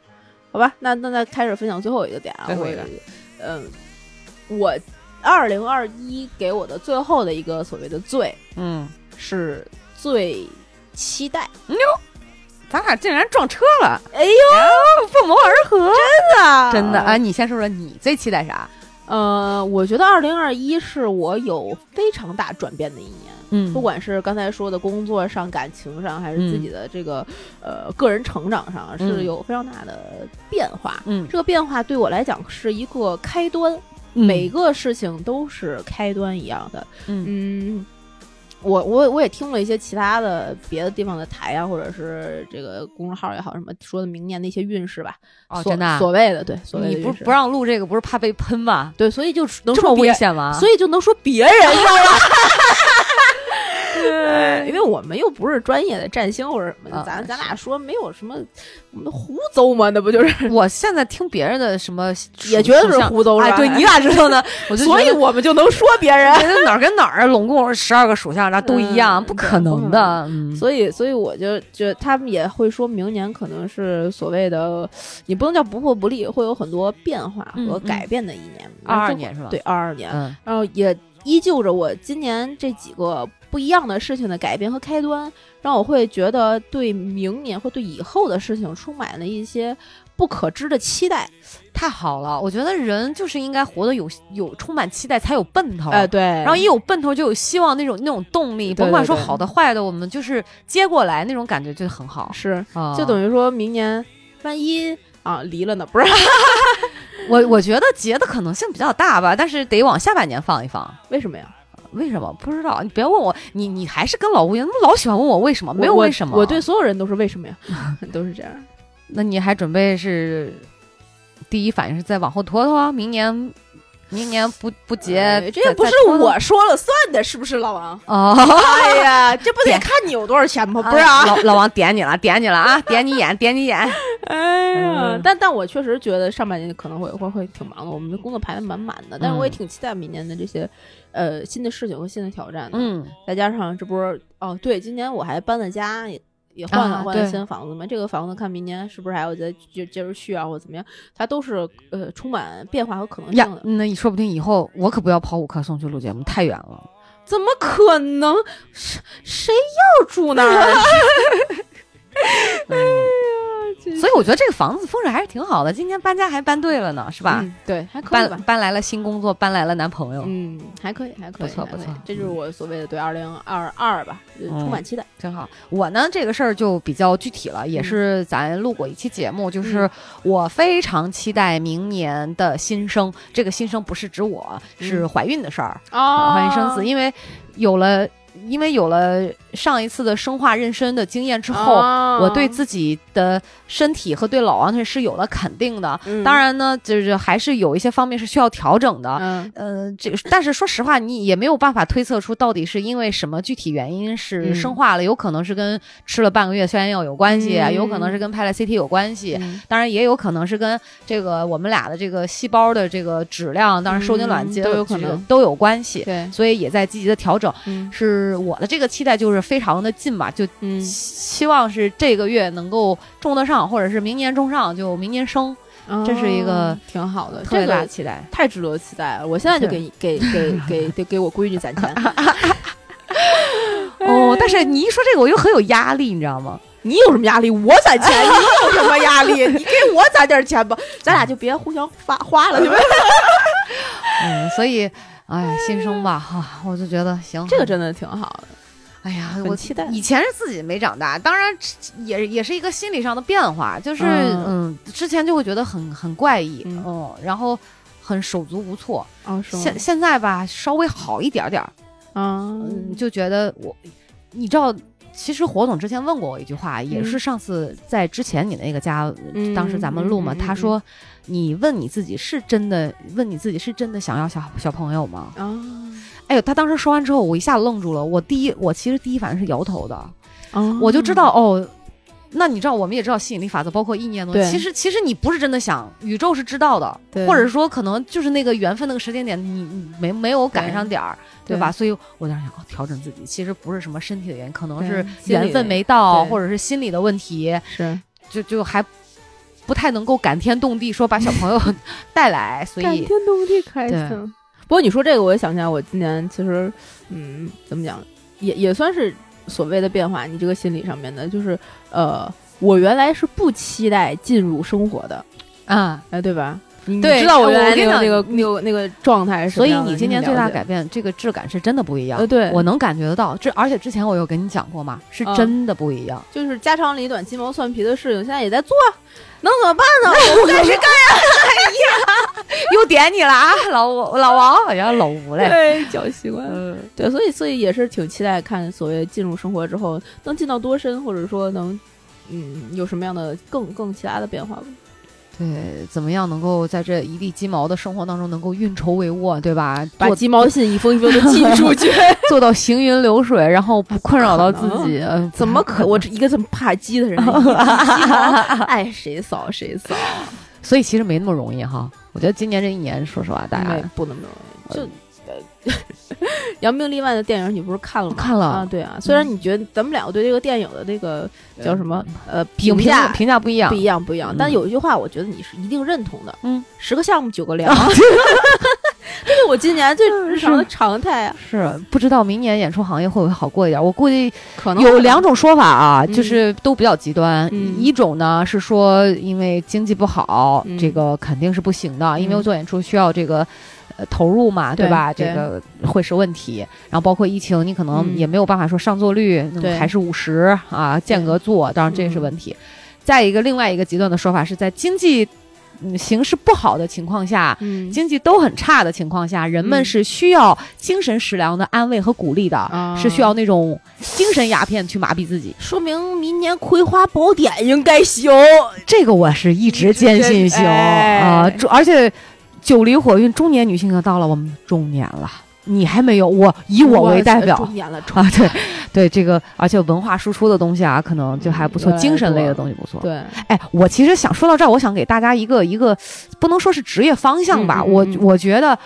好吧，那那那开始分享最后一个点啊，我嗯，我二零二一给我的最后的一个所谓的最嗯，是最期待，哟咱俩竟然撞车了，哎呦，不谋而合，真的真的啊！！你先说说你最期待啥？呃，我觉得二零二一是我有非常大转变的一年。嗯不管是刚才说的工作上、感情上，还是自己的这个、呃个人成长上，是嗯有非常大的变化。嗯，这个变化对我来讲是一个开端，每个事情都是开端一样的。嗯嗯，我我我也听了一些其他的别的地方的台啊，或者是这个公众号也好，什么说的明年的一些运势吧。哦，所真的啊，所谓的对，所谓的你不不让录这个，不是怕被喷吗？对，所以就能这么说别危险吗？所以就能说别人，知道吗？对，因为我们又不是专业的占星或者什么咱咱俩说没有什么，我们胡诌嘛，那不就是？我现在听别人的什么也觉得是胡诌哎，对你咋知道呢？我就所以我们就能说别人。哪儿跟哪儿拢共十二个属相，然后都一样，嗯不可能的。嗯，所以，所以我就觉得他们也会说明年可能是所谓的，你不能叫不破不立，会有很多变化和改变的一年。二二年是吧对，二二年，嗯然后也依旧着我今年这几个不一样的事情的改变和开端，让我会觉得对明年或对以后的事情充满了一些不可知的期待。太好了，我觉得人就是应该活得有有充满期待，才有奔头。哎、对，然后一有奔头就有希望，那种那种动力，甭管说好的坏的，我们就是接过来，那种感觉就很好。是啊，就等于说明年万一啊离了呢？不是？我我觉得结的可能性比较大吧，但是得往下半年放一放。为什么呀？为什么不知道？你别问我，你你还是跟老吴一样，老喜欢问我为什么，没有为什么。我对所有人都是为什么呀？都是这样。那你还准备是第一反应是再往后拖拖，明年明年不不结，哎这也不是我说了算的，是不是老王？哦。哎呀，这不得看你有多少钱吗？不是啊。老老王点你了，点你了啊，点你眼，点你眼。哎呀，嗯但但我确实觉得上半年可能会会会挺忙的，我们的工作排的满满的，但是我也嗯挺期待明年的这些呃新的事情和新的挑战的。，嗯，再加上这不是哦，对，今年我还搬了家，也也换了、啊换了新房子嘛。这个房子看明年是不是还要再接接着续啊，或者怎么样？它都是呃充满变化和可能性的。，那你说不定以后我可不要跑五棵松去录节目，太远了。怎么可能？谁谁要住那儿啊？所以我觉得这个房子风水还是挺好的，今天搬家还搬对了呢，是吧？嗯对，还可以搬吧。搬来了新工作，搬来了男朋友，嗯，还可以，还可以，不错不错这就是我所谓的对二零二二吧，就充满期待。真好。我呢，这个事儿就比较具体了，也是咱录过一期节目，就是我非常期待明年的新生。这个新生不是指我，是怀孕的事儿，啊怀孕生子，因为有了。因为有了上一次的生化妊娠的经验之后，哦。我对自己的身体和对老王是有了肯定的。嗯。当然呢，就是还是有一些方面是需要调整的。嗯。呃，这个，但是说实话，你也没有办法推测出到底是因为什么具体原因是嗯。生化了，有可能是跟吃了半个月消炎药有关系，嗯。有可能是跟拍了 CT 有关系，嗯。当然也有可能是跟这个我们俩的这个细胞的这个质量，当然受精卵都有可能。都有关系，对，所以也在积极的调整。嗯。是我的这个期待就是非常的近吧，就嗯希望是这个月能够种得上，或者是明年种上，就明年生，这是一个哦挺好的，特别大的期待。太值得期待了。我现在就给给给给给给我闺女攒钱，哦，但是你一说这个，我又很有压力，你知道吗？你有什么压力？我攒钱，你有什么压力？你给我攒点钱吧，咱俩就别互相发花了，对吧？嗯，所以，哎呀，新生吧，哈、我就觉得行，这个真的挺好的，哎呀，我期待。以前是自己没长大，当然也也是一个心理上的变化，就是嗯嗯之前就会觉得很很怪异，嗯嗯，然后很手足无措。哦，现现在吧，稍微好一点点儿，啊，嗯，就觉得我，你知道。其实火总之前问过我一句话，也是上次在之前你那个家，嗯当时咱们录嘛，嗯嗯嗯他说，你问你自己是真的，问你自己是真的想要小小朋友吗？啊哎呦，他当时说完之后，我一下子愣住了。我第一，我其实第一反应是摇头的，啊我就知道哦。那你知道，我们也知道吸引力法则，包括意念的东西。其实，其实你不是真的想，宇宙是知道的，或者说可能就是那个缘分那个时间点，你你没没有赶上点儿，对对吧？所以我当时想，哦，调整自己，其实不是什么身体的原因，可能是缘分没到，或者是心理的问题，是就就还不太能够感天动地说把小朋友 带来，所以感天动地开对心。不过你说这个，我也想起来，我今年其实，嗯，怎么讲，也也算是所谓的变化。你这个心理上面的，就是呃，我原来是不期待进入生活的，啊，哎，对吧？你知道我我原来那个那个那个那个状态是什所以你今年最大改变，这个质感是真的不一样。呃对我能感觉得到。这而且之前我有跟你讲过嘛，是嗯真的不一样。就是家长里短、鸡毛蒜皮的事情，现在也在做，能怎么办呢？我不干呀！哎 呀又点你了啊，老吴老王，哎呀，老吴嘞。对，搅习惯。嗯，对，所以所以也是挺期待看所谓进入生活之后能进到多深，或者说能嗯有什么样的更更其他的变化吧。对，怎么样能够在这一地鸡毛的生活当中能够运筹帷幄，对吧？把鸡毛信一封一封的寄出去，做到行云流水，然后不困扰到自己。嗯，怎么可？我这一个这么怕鸡的人，爱谁扫谁扫，所以其实没那么容易哈。我觉得今年这一年，说实话，大没家不那么容易。就呃，扬名立万的电影你不是看了吗？看了啊，对啊。虽然你觉得咱们两个对这个电影的这个叫什么呃评评价评价不一样不。一样不一样，嗯但有一句话我觉得你是一定认同的，嗯，十个项目九个凉，这是我今年最日常的常态啊，是不知道明年演出行业会不会好过一点？我估计可能有两种说法啊，嗯就是都比较极端。嗯一种呢是说，因为经济不好，嗯这个肯定是不行的，因为嗯我做演出需要这个。呃，投入嘛，对吧？这个会是问题。然后包括疫情，你可能嗯也没有办法说上座率还是五十啊，间隔做，当然这是嗯问题。再一个，另外一个极端的说法是在经济嗯形势不好的情况下，嗯经济都很差的情况下，人们嗯是需要精神食粮的安慰和鼓励的，啊是需要那种精神鸦片去麻痹自己。说明明年《葵花宝典》应该行，这个我是一直坚信行哎啊，主而且九离火运中年女性要到了我们中年了。你还没有，我以我为代表中年了，啊，对，对这个，而且文化输出的东西啊，可能就还不错，对精神类的东西不错。对，哎，我其实想说到这儿，我想给大家一个一个，不能说是职业方向吧，我我觉得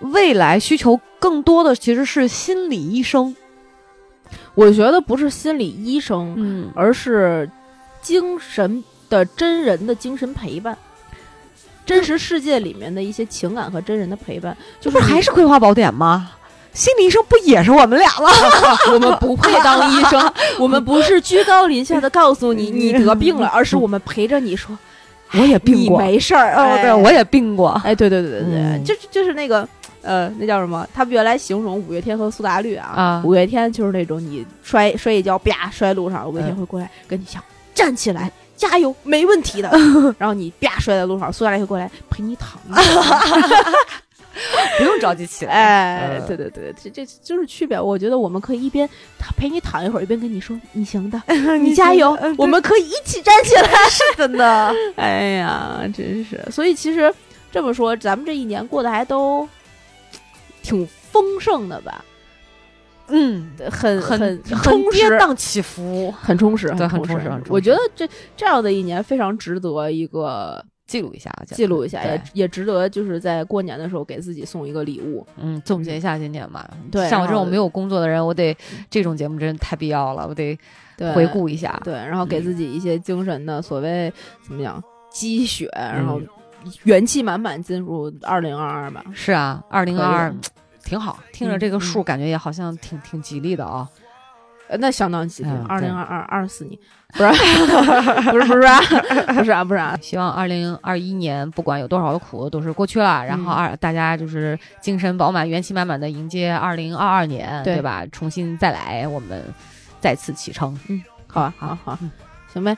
未来需求更多的其实是心理医生。我觉得不是心理医生，嗯，而是精神的真人的精神陪伴。真实世界里面的一些情感和真人的陪伴，就不是还是《葵花宝典》吗？心理医生不也是我们俩吗？我们不配当医生，我们不是居高临下的告诉你你得病了，而是我们陪着你说我也病过你过，没事儿。哦，哎对，我也病过。哎，对对对对对，嗯就就是那个呃，那叫什么？他们原来形容五月天和苏打绿啊，啊五月天就是那种你摔摔一跤，啪摔路上，五月天会过来跟你讲站起来。加油，没问题的。然后你啪摔在路上，苏打绿会过来陪你躺一会儿。不用着急起来。哎，嗯对对对，这这就是区别。我觉得我们可以一边陪你躺一会儿，一边跟你说 你行的，你加油，我们可以一起站起来。是的呢，哎呀，真是。所以其实这么说，咱们这一年过得还都挺丰盛的吧？嗯，很很很跌宕起伏，很充实，对很充实我觉得这这样的一年非常值得一个记录一下，记录一下，也也值得就是在过年的时候给自己送一个礼物。嗯，总结一下今年吧。对像我这种没有工作的人，我得这种节目真的太必要了，我得，回顾一下。对，然后给嗯自己一些精神的所谓怎么讲积雪，然后嗯元气满满进入二零二二吧。是啊，二零二二挺好，听着嗯这个数，嗯感觉也好像挺挺吉利的啊。呃，那相当吉利二零二二二四年，不是不是不是啊，不是啊不是啊，希望二零二一年不管有多少的苦都是过去了，然后嗯二大家就是精神饱满、元气满满的迎接二零二二年，对对吧？重新再来，我们再次启程。嗯好啊好好嗯，行呗。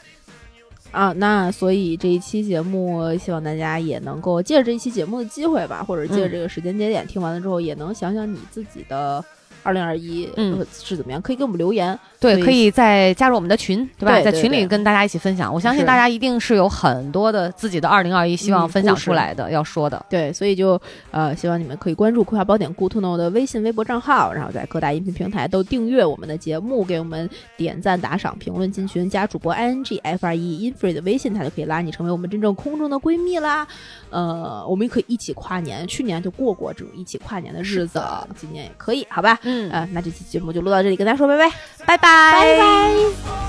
啊，那所以这一期节目，希望大家也能够借着这一期节目的机会吧，或者借着嗯这个时间节点听完了之后，也能想想你自己的二零二一嗯是怎么样，可以给我们留言。对，可以再加入我们的群，对吧？对对在群里跟大家一起分享。我相信大家一定是有很多的自己的二零二一希望嗯分享出来的，要说的。对，所以就呃，希望你们可以关注《葵花宝典 Good to Know》的微信、微博账号，然后在各大音频平台都订阅我们的节目，给我们点赞、打赏、评论、进群，加主播 i n g f r e infree 的微信，他就可以拉你成为我们真正空中的闺蜜啦。呃，我们也可以一起跨年，去年就过过这种一起跨年的日子，今年也可以，好吧？嗯啊、那这期节目就录到这里，跟大家说拜拜，拜拜，拜拜。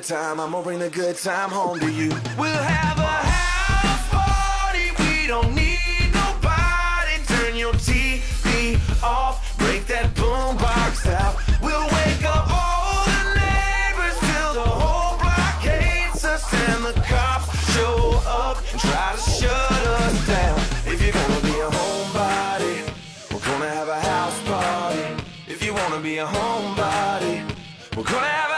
Good time. I'm gonna bring the good time home to you. We'll have a house party. We don't need nobody. Turn your TV off. Break that boombox out. We'll wake up all the neighbors till the whole block hates us. And the cops show up and try to shut us down. If you're gonna be a homebody, we're gonna have a house party. If you wanna be a homebody, we're gonna